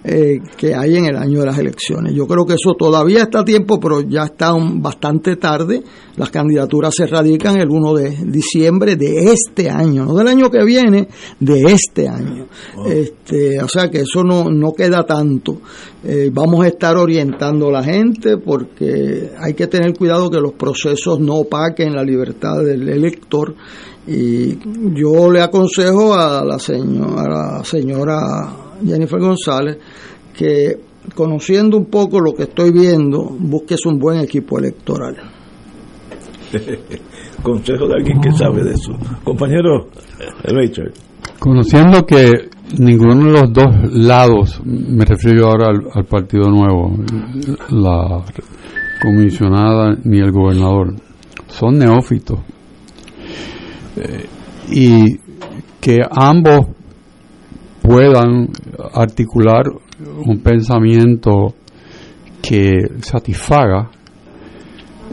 eh, que hay en el año de las elecciones. Yo creo que eso todavía está a tiempo, pero ya está bastante tarde. Las candidaturas se radican el 1 de diciembre de este año, no del año que viene, de este año. Este, o sea que eso no, no queda tanto. Eh, vamos a estar orientando a la gente porque hay que tener cuidado que los procesos no opaquen la libertad del elector. Y yo le aconsejo a la, señora, a la señora Jennifer González, que conociendo un poco lo que estoy viendo, busques un buen equipo electoral. Consejo de alguien que sabe de eso. Compañero Richard. Conociendo que ninguno de los dos lados, me refiero ahora al, Partido Nuevo, la comisionada ni el gobernador, son neófitos. Eh, y que ambos puedan articular un pensamiento que satisfaga.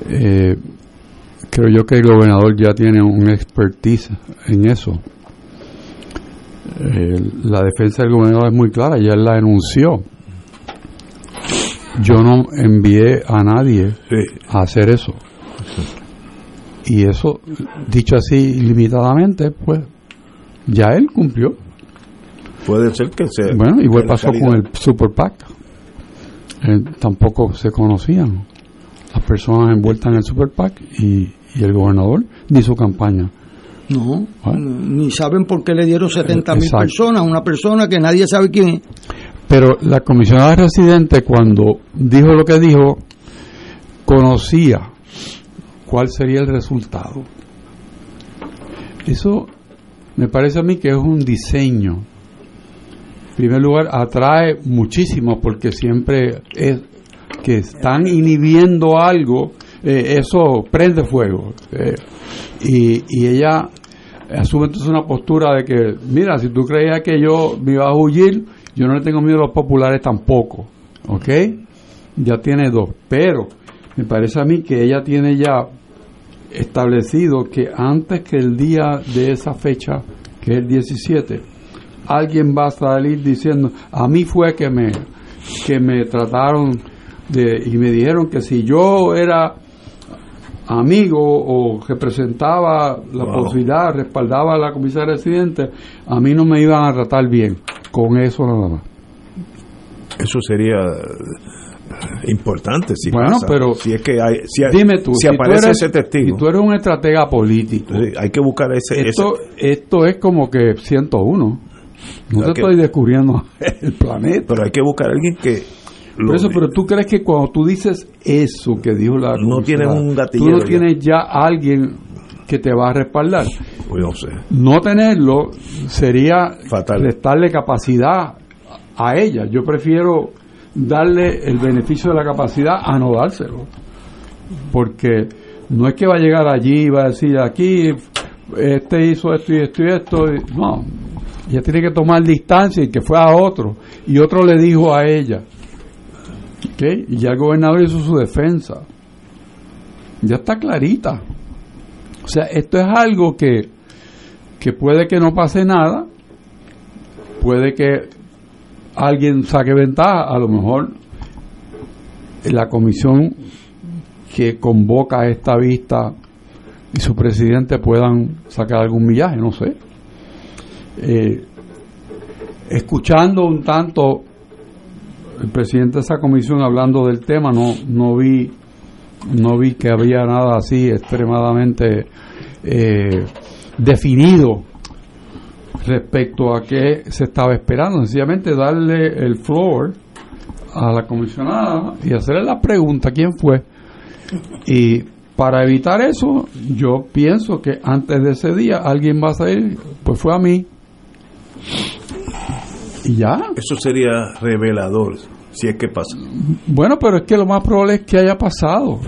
Eh, creo yo que el gobernador ya tiene un expertise en eso. Eh, la defensa del gobernador es muy clara, ya él la enunció. Yo no envié a nadie a hacer eso. Y eso, dicho así limitadamente, pues ya él cumplió. Puede ser que sea. Bueno, igual pasó con el Super PAC. Eh, tampoco se conocían las personas envueltas en el Super PAC y, el gobernador ni su campaña. No, ni saben por qué le dieron 70 mil personas a una persona que nadie sabe quién es. Pero la comisionada residente cuando dijo lo que dijo, conocía cuál sería el resultado. Eso me parece a mí que es un diseño primer lugar, atrae muchísimo porque siempre es que están inhibiendo algo, eh, eso prende fuego. Eh, y, y, ella asume entonces una postura de que, mira, si tú creías que yo me iba a huir, yo no le tengo miedo a los populares tampoco. ¿Ok? Ya tiene dos. Pero me parece a mí que ella tiene ya establecido que antes que el día de esa fecha, que es el 17, alguien va a salir diciendo, a mí fue que me, que me trataron de, y me dijeron que si yo era amigo o representaba la posibilidad, respaldaba a la comisaria residente, a mí no me iban a tratar bien. Con eso nada más. Eso sería importante si bueno pero si es que hay, si dime tú si, aparece ese testigo si tú eres un estratega político hay que buscar ese esto esto es como que 101 no te estoy descubriendo el planeta. Pero hay que buscar a alguien que. Por eso, pero tú crees que cuando tú dices eso que dijo la. No tienes un gatillo. Tú no tienes ya alguien que te va a respaldar. Pues no sé. No tenerlo sería Fatal. restarle capacidad a ella. Yo prefiero darle el beneficio de la capacidad a no dárselo. Porque no es que va a llegar allí y va a decir aquí, este hizo esto y esto y esto. No, ella tiene que tomar distancia y que fue a otro. Y otro le dijo a ella. Y ya el gobernador hizo su defensa. Ya está clarita. O sea, esto es algo que, que puede que no pase nada. Puede que alguien saque ventaja. A lo mejor la comisión que convoca esta vista y su presidente puedan sacar algún millaje, no sé eh, escuchando un tanto el presidente de esa comisión hablando del tema, no, no vi no vi que había nada así extremadamente eh, definido respecto a qué se estaba esperando. Sencillamente darle el floor a la comisionada y hacerle la pregunta quién fue. Y para evitar eso, yo pienso que antes de ese día alguien va a salir, pues fue a mí. Y ya. Eso sería revelador, si es que pasa. Bueno, pero es que lo más probable es que haya pasado.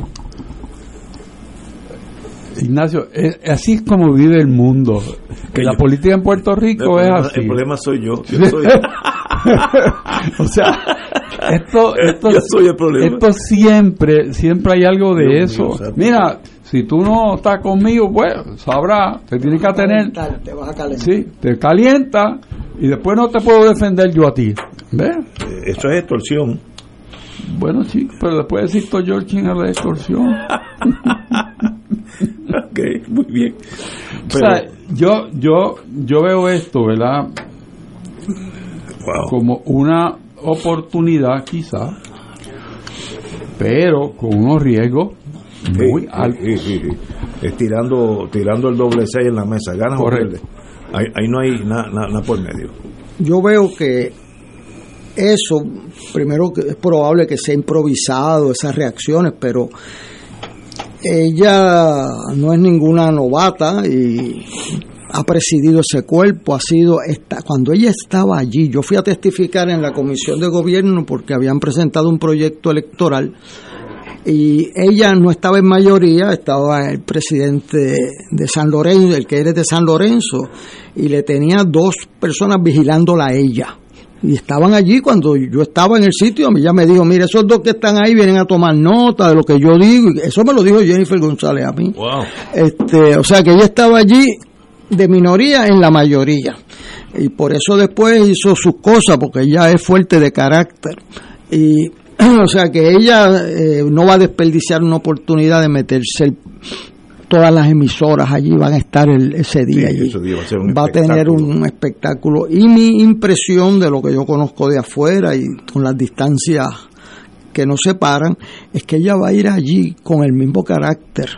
Ignacio, es, así es como vive el mundo. Que la política en Puerto Rico es problema, así. El problema soy yo. Yo soy, o sea, esto, esto, Yo soy el problema. esto siempre, siempre hay algo de Dios eso. mío. Mira, si tú no estás conmigo, pues sabrás, te tienes que atener. Te vas a calentar. Sí, te calienta y después no te puedo defender yo a ti. ¿Ves? Eso es extorsión. Bueno, sí, pero después decir George a la extorsión. ok, muy bien. o sea, yo, yo, yo veo esto, ¿verdad? Como una oportunidad, quizá, pero con unos riesgos muy Sí, altos. sí, sí, sí. Es tirando, tirando el doble 6 en la mesa. Ganas o Correcto. pierdes. Ahí, ahí no hay nada nada por medio. Yo veo que eso, primero que es probable que sea improvisado, esas reacciones, pero ella no es ninguna novata y ha presidido ese cuerpo, ha sido, esta, cuando ella estaba allí, yo fui a testificar en la comisión de gobierno porque habían presentado un proyecto electoral y ella no estaba en mayoría, estaba el presidente de San Lorenzo, el que eres de San Lorenzo, y le tenía dos personas vigilándola a ella. Y estaban allí cuando yo estaba en el sitio, ella me dijo, mire, esos dos que están ahí vienen a tomar nota de lo que yo digo, y eso me lo dijo Jennifer González a mí. Este, o sea que ella estaba allí de minoría en la mayoría. Y por eso después hizo sus cosas, porque ella es fuerte de carácter. Y o sea que ella eh, no va a desperdiciar una oportunidad de meterse el- todas las emisoras allí van a estar el- ese día Sí, allí ese día va va a tener un espectáculo y mi impresión de lo que yo conozco de afuera y con las distancias que nos separan es que ella va a ir allí con el mismo carácter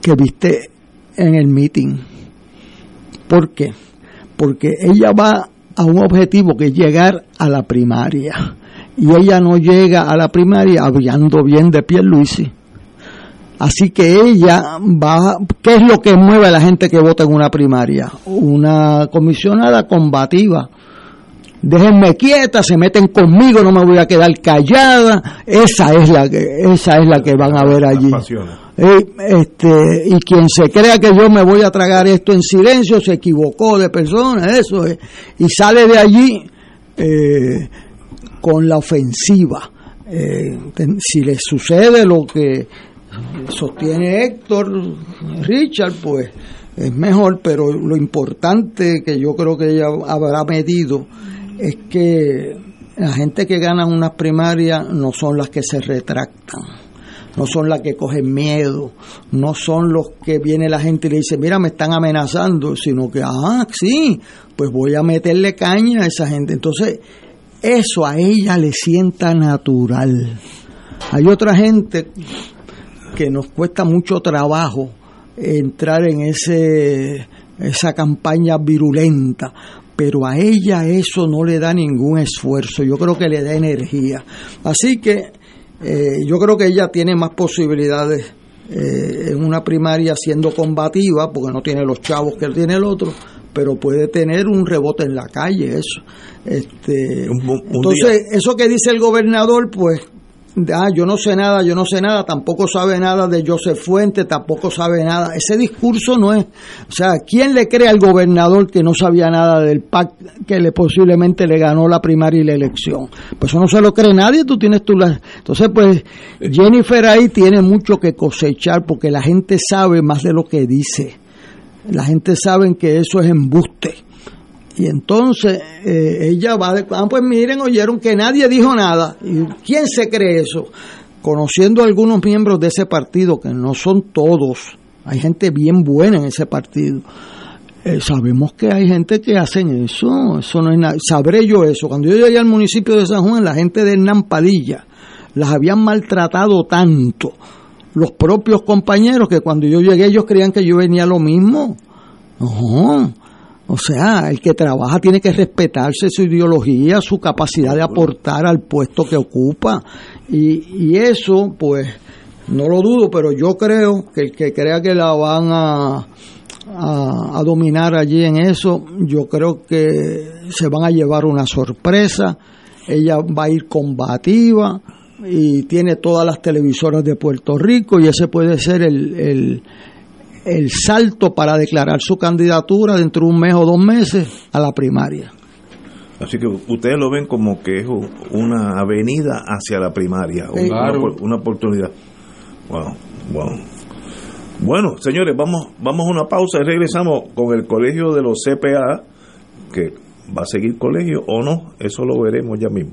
que viste en el meeting ¿por qué? porque ella va a un objetivo que es llegar a la primaria y ella no llega a la primaria hablando bien de Pierluisi Así que ella va, ¿qué es lo que mueve a la gente que vota en una primaria? Una comisionada combativa. Déjenme quieta, se meten conmigo, no me voy a quedar callada. Esa es la que, esa es la que van a ver allí. Eh, este, y quien se crea que yo me voy a tragar esto en silencio se equivocó de persona, eso es. Y sale de allí eh, con la ofensiva. Eh, si le sucede lo que sostiene Héctor, Richard, pues es mejor, pero lo importante que yo creo que ella habrá medido es que la gente que gana unas primarias no son las que se retractan, no son las que cogen miedo, no son los que viene la gente y le dice, mira, me están amenazando, sino que, ah, sí, pues voy a meterle caña a esa gente. Entonces, eso a ella le sienta natural. Hay otra gente que nos cuesta mucho trabajo entrar en ese esa campaña virulenta, pero a ella eso no le da ningún esfuerzo, yo creo que le da energía. Así que eh, yo creo que ella tiene más posibilidades eh, en una primaria siendo combativa, porque no tiene los chavos que tiene el otro, pero puede tener un rebote en la calle, eso. Este, entonces, eso que dice el gobernador, pues ah, yo no sé nada, yo no sé nada, tampoco sabe nada de Joseph Fuente, tampoco sabe nada. Ese discurso no es, o sea, ¿quién le cree al gobernador que no sabía nada del PAC que le posiblemente le ganó la primaria y la elección? Pues eso no se lo cree nadie, tú tienes tú la... Entonces, pues Jennifer ahí tiene mucho que cosechar porque la gente sabe más de lo que dice. La gente sabe que eso es embuste. Y entonces eh, ella va de, ah, pues miren, oyeron que nadie dijo nada. ¿Y quién se cree eso? Conociendo algunos miembros de ese partido, que no son todos, hay gente bien buena en ese partido. Eh, sabemos que hay gente que hacen eso, eso no es nada. Sabré yo eso. Cuando yo llegué al municipio de San Juan, la gente de Hernán las habían maltratado tanto los propios compañeros que cuando yo llegué ellos creían que yo venía lo mismo. No. O sea, el que trabaja tiene que respetarse su ideología, su capacidad de aportar al puesto que ocupa. Y, y eso, pues, no lo dudo, pero yo creo que el que crea que la van a, a, dominar allí en eso, yo creo que se van a llevar una sorpresa. Ella va a ir combativa y tiene todas las televisoras de Puerto Rico y ese puede ser el, el, el salto para declarar su candidatura dentro de un mes o dos meses a la primaria. Así que ustedes lo ven como que es una avenida hacia la primaria, una, una, oportunidad. Wow, wow. Bueno, señores, vamos, vamos a una pausa y regresamos con el colegio de los CPA, que va a seguir colegio o no, eso lo veremos ya mismo.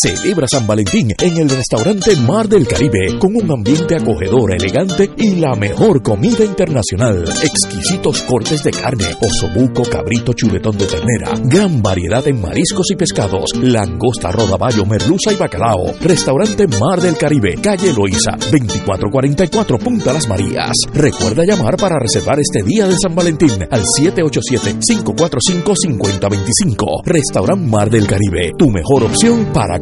Celebra San Valentín en el restaurante Mar del Caribe con un ambiente acogedor, elegante y la mejor comida internacional. Exquisitos cortes de carne, osobuco, cabrito, chuletón de ternera, gran variedad en mariscos y pescados, langosta, rodaballo, merluza y bacalao. Restaurante Mar del Caribe, calle Loíza, 2444 Punta Las Marías. Recuerda llamar para reservar este día de San Valentín al 787-545-5025. Restaurante Mar del Caribe, tu mejor opción para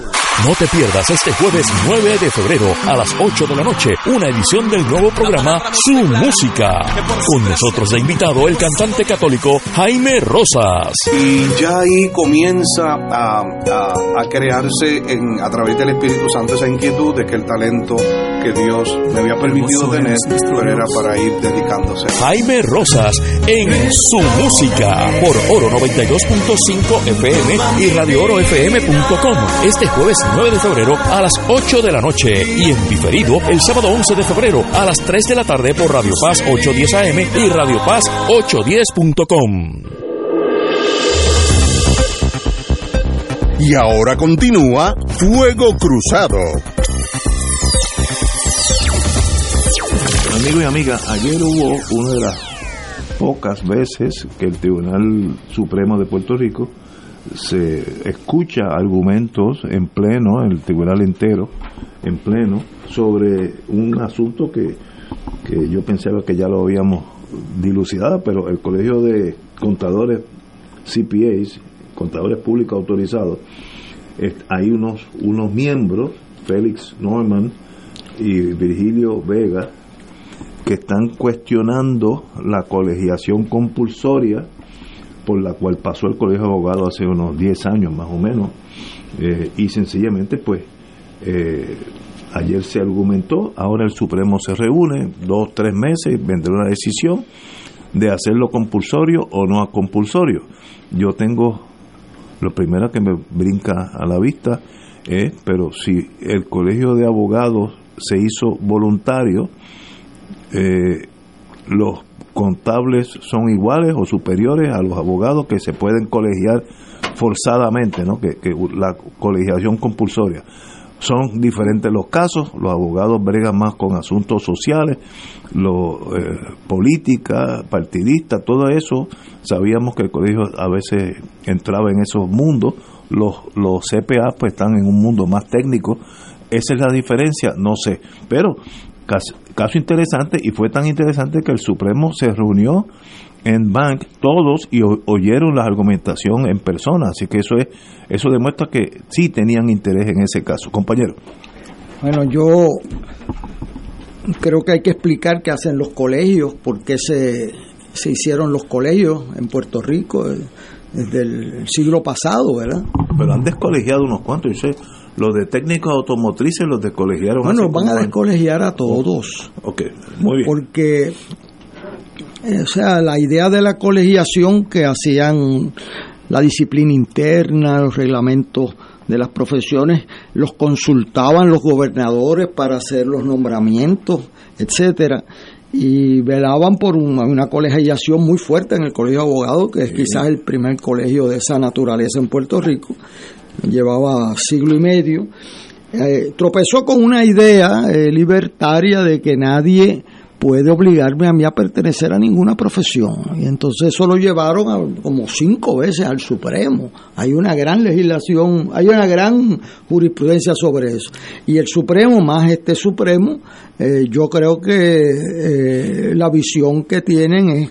No te pierdas este jueves 9 de febrero a las 8 de la noche una edición del nuevo programa Su Música. Con nosotros de invitado el cantante católico Jaime Rosas. Y ya ahí comienza a, crearse en, a través del Espíritu Santo esa inquietud de que el talento que Dios me había permitido tener era para ir dedicándose. Jaime Rosas en Su Música por Oro 92.5 FM y Radio FM.com. Este jueves 9 de febrero a las 8 de la noche y en diferido el sábado 11 de febrero a las 3 de la tarde por Radio Paz 810 AM y Radio Paz 810.com. Y ahora continúa Fuego Cruzado. Amigos y amigas, ayer hubo una de las pocas veces que el Tribunal Supremo de Puerto Rico se escucha argumentos en pleno, en el tribunal entero, en pleno, sobre un asunto que, que yo pensaba que ya lo habíamos dilucidado, pero el Colegio de Contadores CPAs, Contadores Públicos Autorizados, hay unos, unos miembros, Félix Norman y Virgilio Vega, que están cuestionando la colegiación compulsoria por la cual pasó el Colegio de Abogados hace unos 10 años más o menos, eh, y sencillamente pues eh, ayer se argumentó, ahora el Supremo se reúne, dos, tres meses, vendrá una decisión de hacerlo compulsorio o no a compulsorio. Yo tengo, lo primero que me brinca a la vista es, pero si el Colegio de Abogados se hizo voluntario, eh, los contables son iguales o superiores a los abogados que se pueden colegiar forzadamente, ¿no? que, la colegiación compulsoria. Son diferentes los casos, los abogados bregan más con asuntos sociales, lo, eh, política, partidista, todo eso, sabíamos que el colegio a veces entraba en esos mundos, los, los CPA pues están en un mundo más técnico, esa es la diferencia, no sé, pero caso, interesante y fue tan interesante que el Supremo se reunió en Bank, todos y oyeron la argumentación en persona, así que eso es eso demuestra que sí tenían interés en ese caso, compañero. Bueno, yo creo que hay que explicar qué hacen los colegios, por qué se, se hicieron los colegios en Puerto Rico eh, desde el siglo pasado, ¿verdad? Pero han descolegiado unos cuantos, yo sé, los de técnicos automotrices los descolegiaron. Bueno, van a descolegiar a todos. Ok, muy bien. Porque o sea, la idea de la colegiación que hacían la disciplina interna, los reglamentos de las profesiones, los consultaban los gobernadores para hacer los nombramientos, etcétera, y velaban por una, colegiación muy fuerte en el Colegio de Abogados, que es quizás el primer colegio de esa naturaleza en Puerto Rico, llevaba siglo y medio. Eh, tropezó con una idea eh, libertaria de que nadie puede obligarme a mí a pertenecer a ninguna profesión. Y entonces eso lo llevaron como cinco veces al Supremo. Hay una gran legislación, hay una gran jurisprudencia sobre eso. Y el Supremo, más este Supremo, eh, yo creo que eh, la visión que tienen es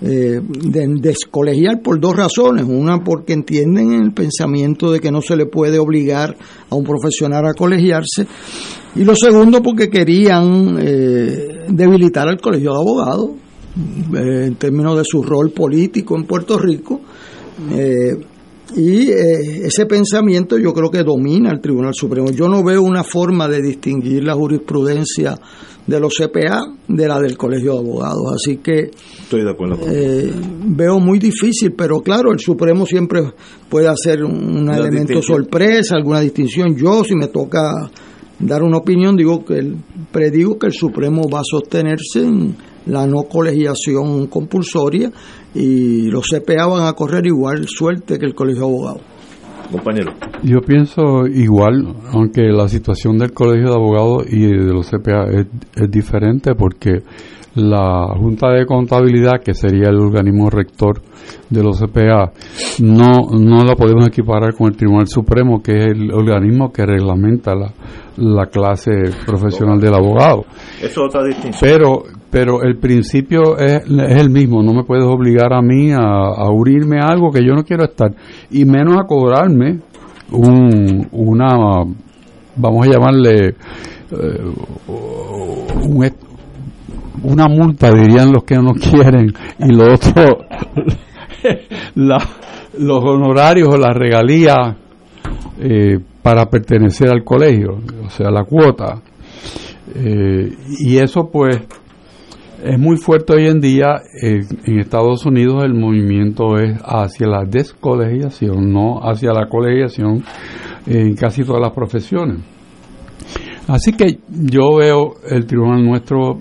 eh, de descolegiar por dos razones. Una, porque entienden el pensamiento de que no se le puede obligar a un profesional a colegiarse. Y lo segundo, porque querían eh, debilitar al colegio de abogados eh, en términos de su rol político en Puerto Rico. y ese pensamiento yo creo que domina el Tribunal Supremo. Yo no veo una forma de distinguir la jurisprudencia de los CPA de la del Colegio de Abogados. Así que Estoy de acuerdo eh, veo muy difícil, pero claro, el Supremo siempre puede hacer un elemento sorpresa, alguna distinción. Yo, si me toca dar una opinión, digo que el, predigo que el Supremo va a sostenerse en la no colegiación compulsoria y los CPA van a correr igual suerte que el Colegio de Abogados compañero. Yo pienso igual, aunque la situación del Colegio de Abogados y de los CPA es, diferente porque la Junta de Contabilidad, que sería el organismo rector de los CPA, no, no la podemos equiparar con el Tribunal Supremo, que es el organismo que reglamenta la, la clase profesional del abogado. Eso es otra distinción. Pero, pero el principio es, es, el mismo, no me puedes obligar a mí a, a unirme a algo que yo no quiero estar, y menos a cobrarme un, una, vamos a llamarle, eh, una multa, dirían los que no quieren, y lo otro, la, los honorarios o las regalías eh, para pertenecer al colegio, o sea, la cuota. Eh, y eso pues es muy fuerte hoy en día. en Estados Unidos el movimiento es hacia la descolegiación, no hacia la colegiación en casi todas las profesiones. Así que yo veo el tribunal nuestro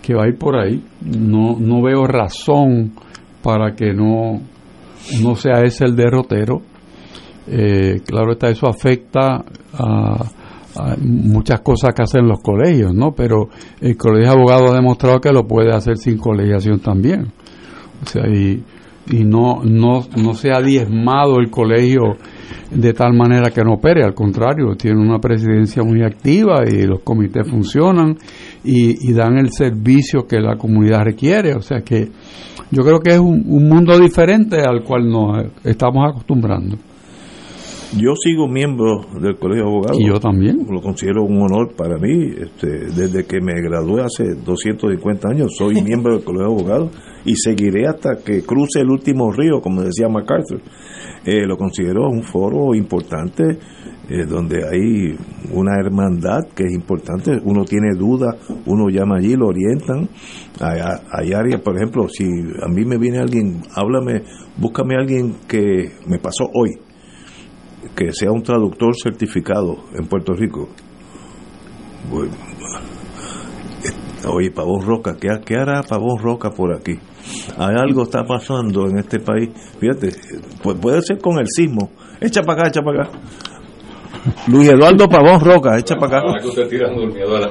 que va a ir por ahí. No, no veo razón para que no, no sea ese el derrotero. Eh, claro está, eso afecta a, muchas cosas que hacen los colegios, ¿no? Pero el colegio de abogados ha demostrado que lo puede hacer sin colegiación también. O sea, y, y no, no, no se ha diezmado el colegio de tal manera que no opere, al contrario, tiene una presidencia muy activa y los comités funcionan y, dan el servicio que la comunidad requiere. O sea que yo creo que es un mundo diferente al cual nos estamos acostumbrando. Yo sigo miembro del Colegio de Abogados. Y yo también. Lo considero un honor para mí. Este, desde que me gradué hace 250 años, soy miembro del Colegio de Abogados y seguiré hasta que cruce el último río, como decía MacArthur. Eh, lo considero un foro importante eh, donde hay una hermandad que es importante. Uno tiene dudas, uno llama allí, lo orientan. Hay, hay áreas, por ejemplo, si a mí me viene alguien, háblame, búscame a alguien que me pasó hoy que sea un traductor certificado en Puerto Rico. Bueno, oye, Pavón Roca, ¿qué, ¿qué hará Pavón Roca por aquí? Hay algo está pasando en este país. Fíjate, puede ser con el sismo. Echa para acá, echa para acá. Luis Eduardo Pavón Roca, echa para acá. Ahora que usted tirando el miedo a la,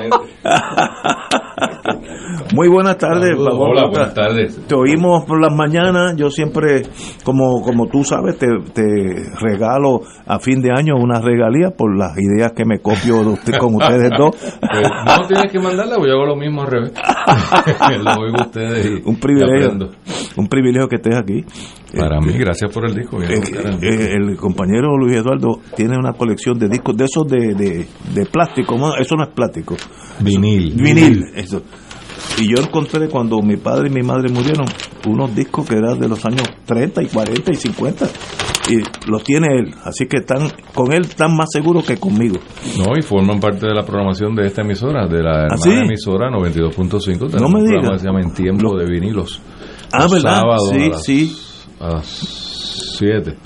gente. Muy buenas tardes. Saludos, Pablo hola, buenas tardes. Te oímos por las mañanas. Yo siempre, como como tú sabes, te, te regalo a fin de año una regalía por las ideas que me copio de usted, con ustedes dos. Pues, no tienes que mandarla, pues yo hago lo mismo al revés. lo oigo a ustedes y- Un privilegio. Un privilegio que estés aquí. Para Este, mí, gracias por el disco. Eh, caramba. eh, el compañero Luis Eduardo tiene una colección de discos de esos de, de, de plástico, eso no es plástico. Vinil. Vinil, eso. Y yo encontré cuando mi padre y mi madre murieron unos discos que eran de los años 30 y 40 y 50 y los tiene él, así que están con él están más seguros que conmigo. No, y forman parte de la programación de esta emisora, de la hermana ¿Ah, sí? emisora 92.5. Tenemos No me un diga. programa que se llama En Tiempo de Vinilos. Ah, Los ¿verdad? sábados Sí, a las, sí. A las 7.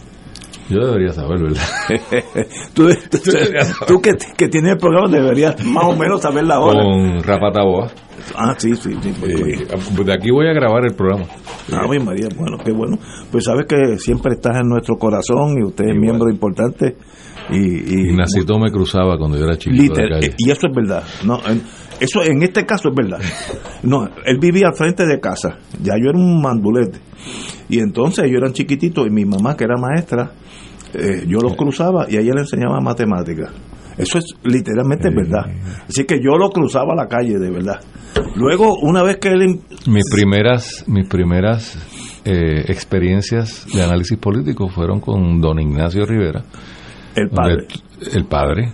Yo debería saber, ¿verdad? tú, tú- tú que, que tienes el programa deberías más o menos saber la hora. Con Rafa Taboa. Ah, sí, sí. sí, pues, Eh, de aquí voy a grabar el programa. Ave María, bueno, qué bueno. Pues sabes que siempre estás en nuestro corazón y usted es miembro importante. Y, y Ignacito me cruzaba cuando yo era chiquito. Liter- de calle. y eso es verdad. No, en- eso en este caso es verdad. No, él vivía al frente de casa. Ya yo era un mandulete. Y entonces ellos eran chiquititos y mi mamá, que era maestra, eh, yo los cruzaba y a ella le enseñaba matemáticas. Eso es literalmente verdad. Así que yo lo cruzaba a la calle, de verdad. Luego, una vez que él em, Mis primeras, mis primeras eh, experiencias de análisis político fueron con don Ignacio Rivera. El padre. El padre.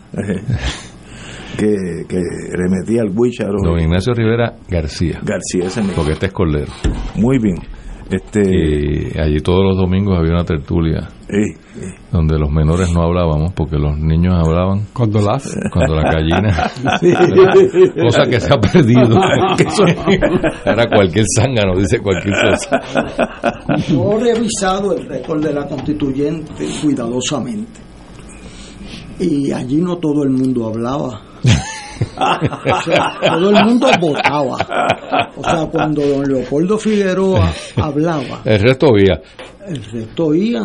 que, que remetía al Huicharo. Don Ignacio Rivera García. García, ese mismo. Porque este es Cordero. Muy bien. Este, Y allí todos los domingos había una tertulia eh, donde los menores no hablábamos porque los niños hablaban cuando las cuando la gallina Sí. cosa que se ha perdido era cualquier zángano dice cualquier cosa Yo he revisado el récord de la constituyente cuidadosamente. Y allí no todo el mundo hablaba. O sea, todo el mundo votaba. O sea, cuando don Leopoldo Figueroa hablaba, el resto oía el resto oía.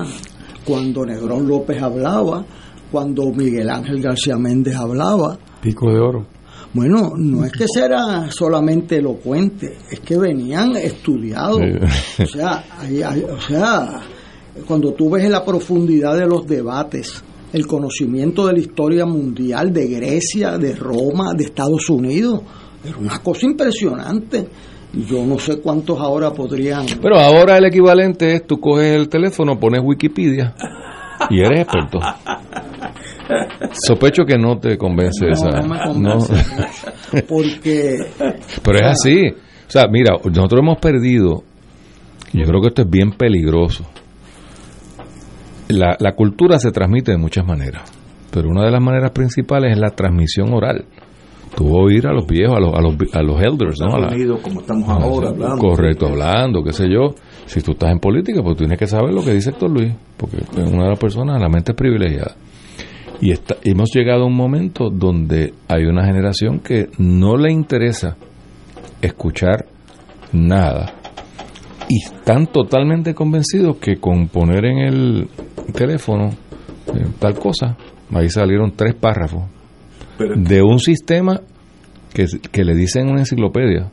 Cuando Negrón López hablaba, cuando Miguel Ángel García Méndez hablaba. Pico de oro. Bueno, no es que será solamente elocuente, es que venían estudiados. Sí. O sea, hay- hay- o sea, cuando tú ves la profundidad de los debates, el conocimiento de la historia mundial de Grecia, de Roma, de Estados Unidos, era una cosa impresionante. Yo no sé cuántos ahora podrían. pero ahora el equivalente es tú coges el teléfono pones Wikipedia y eres experto sospecho que no te convence No, esa no me no. convence Porque Pero es así. O sea, mira, nosotros hemos perdido, yo creo que esto es bien peligroso. La, la cultura se transmite de muchas maneras, pero una de las maneras principales es la transmisión oral. Tú oír a los viejos, a los, a los, a los elders, ¿no? A la- como estamos Ah, ahora hablando. Correcto, hablando, qué sé yo. Si tú estás en política, pues tienes que saber lo que dice Héctor Luis, porque es una de las personas, la mente es privilegiada. Y está, hemos llegado a un momento donde hay una generación que no le interesa escuchar nada. Y están totalmente convencidos que con poner en el teléfono eh, tal cosa, ahí salieron tres párrafos Pero- de un sistema que, que le dicen una enciclopedia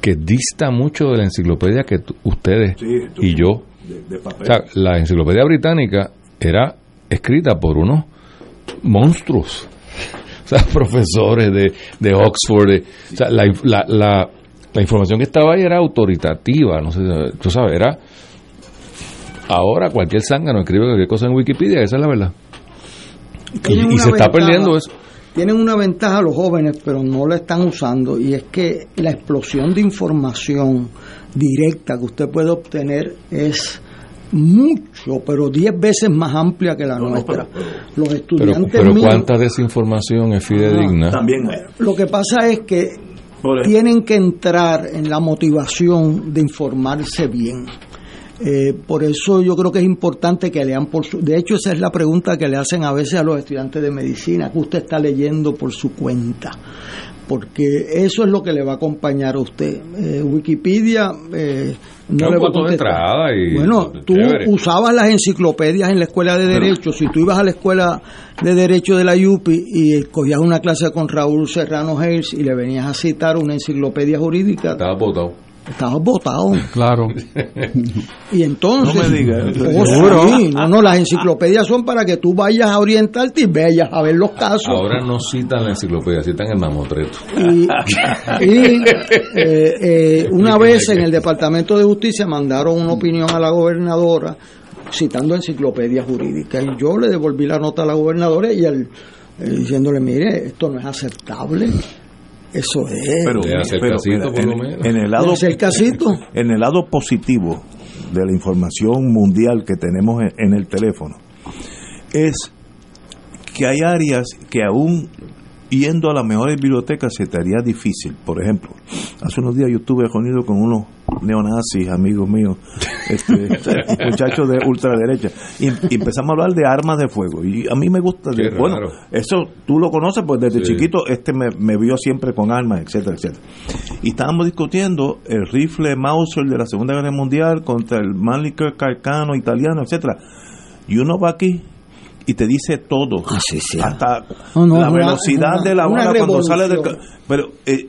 que dista mucho de la enciclopedia que ustedes Sí, tú- y yo. De, de papel. o sea, la enciclopedia británica era escrita por unos monstruos. O sea, profesores de, de Oxford de- o sea, la, inf- la, la- la información que estaba ahí era autoritativa no sé, tú sabes, era ahora cualquier zángano escribe cualquier cosa en Wikipedia, esa es la verdad y, se está perdiendo eso Tienen una ventaja los jóvenes, pero no la están usando, y es que la explosión de información directa que usted puede obtener es mucho, pero 10 veces más amplia que la nuestra. los Pero, estudiantes pero míos- cuánta desinformación es fidedigna. También Lo que pasa es que Tienen que entrar en la motivación de informarse bien. Eh, por eso yo creo que es importante que lean por su... De hecho, esa es la pregunta que le hacen a veces a los estudiantes de medicina, que usted está leyendo por su cuenta porque eso es lo que le va a acompañar a usted. Eh, Wikipedia eh, no le va a contestar. bueno, tú usabas las enciclopedias en la escuela de Derecho. si tú ibas a la escuela de Derecho de la UPI y cogías una clase con Raúl Serrano Hayes y le venías a citar una enciclopedia jurídica. Estaba votado Estabas votado. Claro. Y entonces. No me digas. Oh, no, no, las enciclopedias son para que tú vayas a orientarte y vayas a ver los casos. Ahora no citan la enciclopedia, citan el mamotreto. Y, y eh, eh, una vez en el Departamento de Justicia mandaron una opinión a la gobernadora citando enciclopedia jurídica y yo le devolví la nota a la gobernadora y él, diciéndole, mire, esto no es aceptable eso es. Pero, en, el lado, en el lado positivo de la información mundial que tenemos en el teléfono es que hay áreas que aún yendo a las mejores bibliotecas se te haría difícil. Por ejemplo, hace unos días yo estuve reunido con unos neonazis, amigos míos, este, muchachos de ultraderecha, y, empezamos a hablar de armas de fuego. Y a mí me gusta, bueno, eso tú lo conoces, pues desde chiquito este me, vio siempre con armas, etcétera, etcétera. Y estábamos discutiendo el rifle Mauser de la Segunda Guerra Mundial contra el Mannlicher Carcano italiano, etcétera. Y uno va aquí y te dice todo. Ah, Hasta la velocidad de la bala cuando sale del... Pero eh,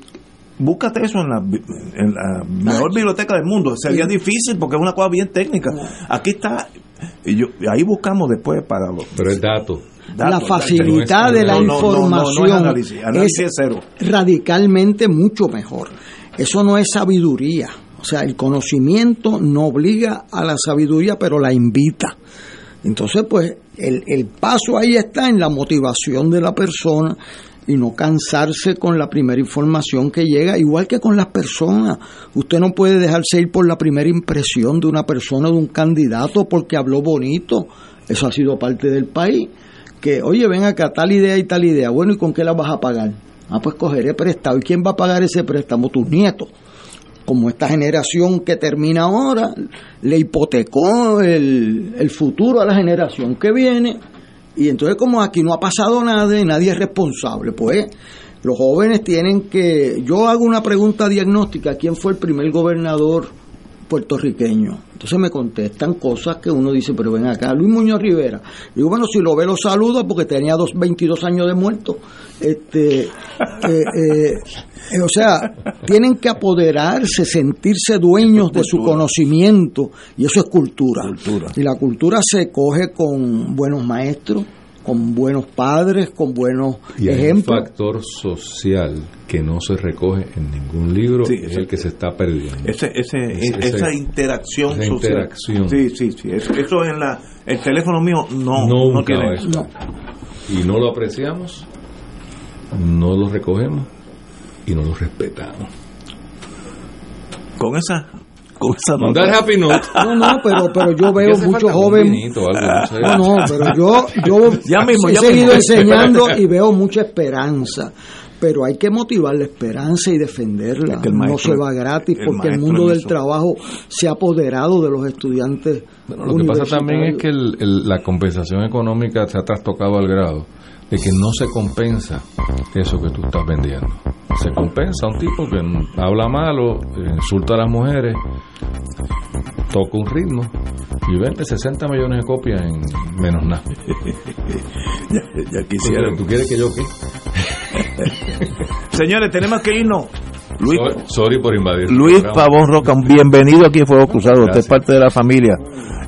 búscate eso en la, en la mejor biblioteca del mundo. Sería difícil porque es una cosa bien técnica. Aquí está, y yo, ahí buscamos después para los... Pero el dato. la facilidad de la información es radicalmente mucho mejor. Eso no es sabiduría. O sea, el conocimiento no obliga a la sabiduría, pero la invita. Entonces, pues, el, el paso ahí está en la motivación de la persona y no cansarse con la primera información que llega, igual que con las personas. Usted no puede dejarse ir por la primera impresión de una persona, de un candidato, porque habló bonito. Eso ha sido parte del país. Que, oye, ven acá, tal idea y tal idea. Bueno, ¿y con qué la vas a pagar? Ah, pues cogeré prestado. ¿Y quién va a pagar ese préstamo? Tus nietos como esta generación que termina ahora le hipotecó el, futuro a la generación que viene. Y entonces como aquí no ha pasado nada y nadie es responsable, pues los jóvenes tienen que... Yo hago una pregunta diagnóstica, ¿quién fue el primer gobernador puertorriqueño? Entonces me contestan cosas que uno dice, pero ven acá, Luis Muñoz Rivera. Digo, bueno, si lo ve, lo saluda porque tenía dos, 22 años de muerto. Este, eh, eh, eh, o sea, tienen que apoderarse, sentirse dueños de su conocimiento y eso es cultura. Y la cultura se coge con buenos maestros, con buenos padres, con buenos y ejemplos. un factor social que no se recoge en ningún libro es el que se está perdiendo. Ese, esa interacción social. Interacción. Sí, sí, sí. Eso, en la, el teléfono mío no, no tiene eso. Y no lo apreciamos, no lo recogemos y no lo respetamos. Con esa con esa happy note. No, no, pero, pero yo veo muchos jóvenes. No, no, pero yo, yo ya mismo, he seguido enseñando y veo mucha esperanza pero hay que motivar la esperanza y defenderla. no se va gratis porque el mundo del trabajo se ha apoderado de los estudiantes. lo que pasa también es que la compensación económica se ha trastocado al grado de que no se compensa eso que tú estás vendiendo. Se compensa un tipo que habla malo, insulta a las mujeres, toca un ritmo y vende 60 millones de copias en menos nada. ya, quisiera. ¿Tú quieres que yo qué? Señores, tenemos que irnos. Luis, sorry, por invadir. Luis Pavón Roca, bienvenido aquí a Fuego Cruzado. Usted es parte de la familia.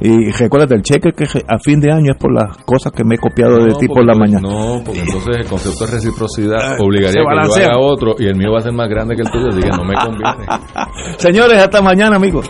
Y recuérdate, el cheque que a fin de año es por las cosas que me he copiado de ti por la mañana. No, porque entonces el concepto de reciprocidad obligaría a que yo haga otro y el mío va a ser más grande que el tuyo, así que no me conviene. Señores, hasta mañana, amigos.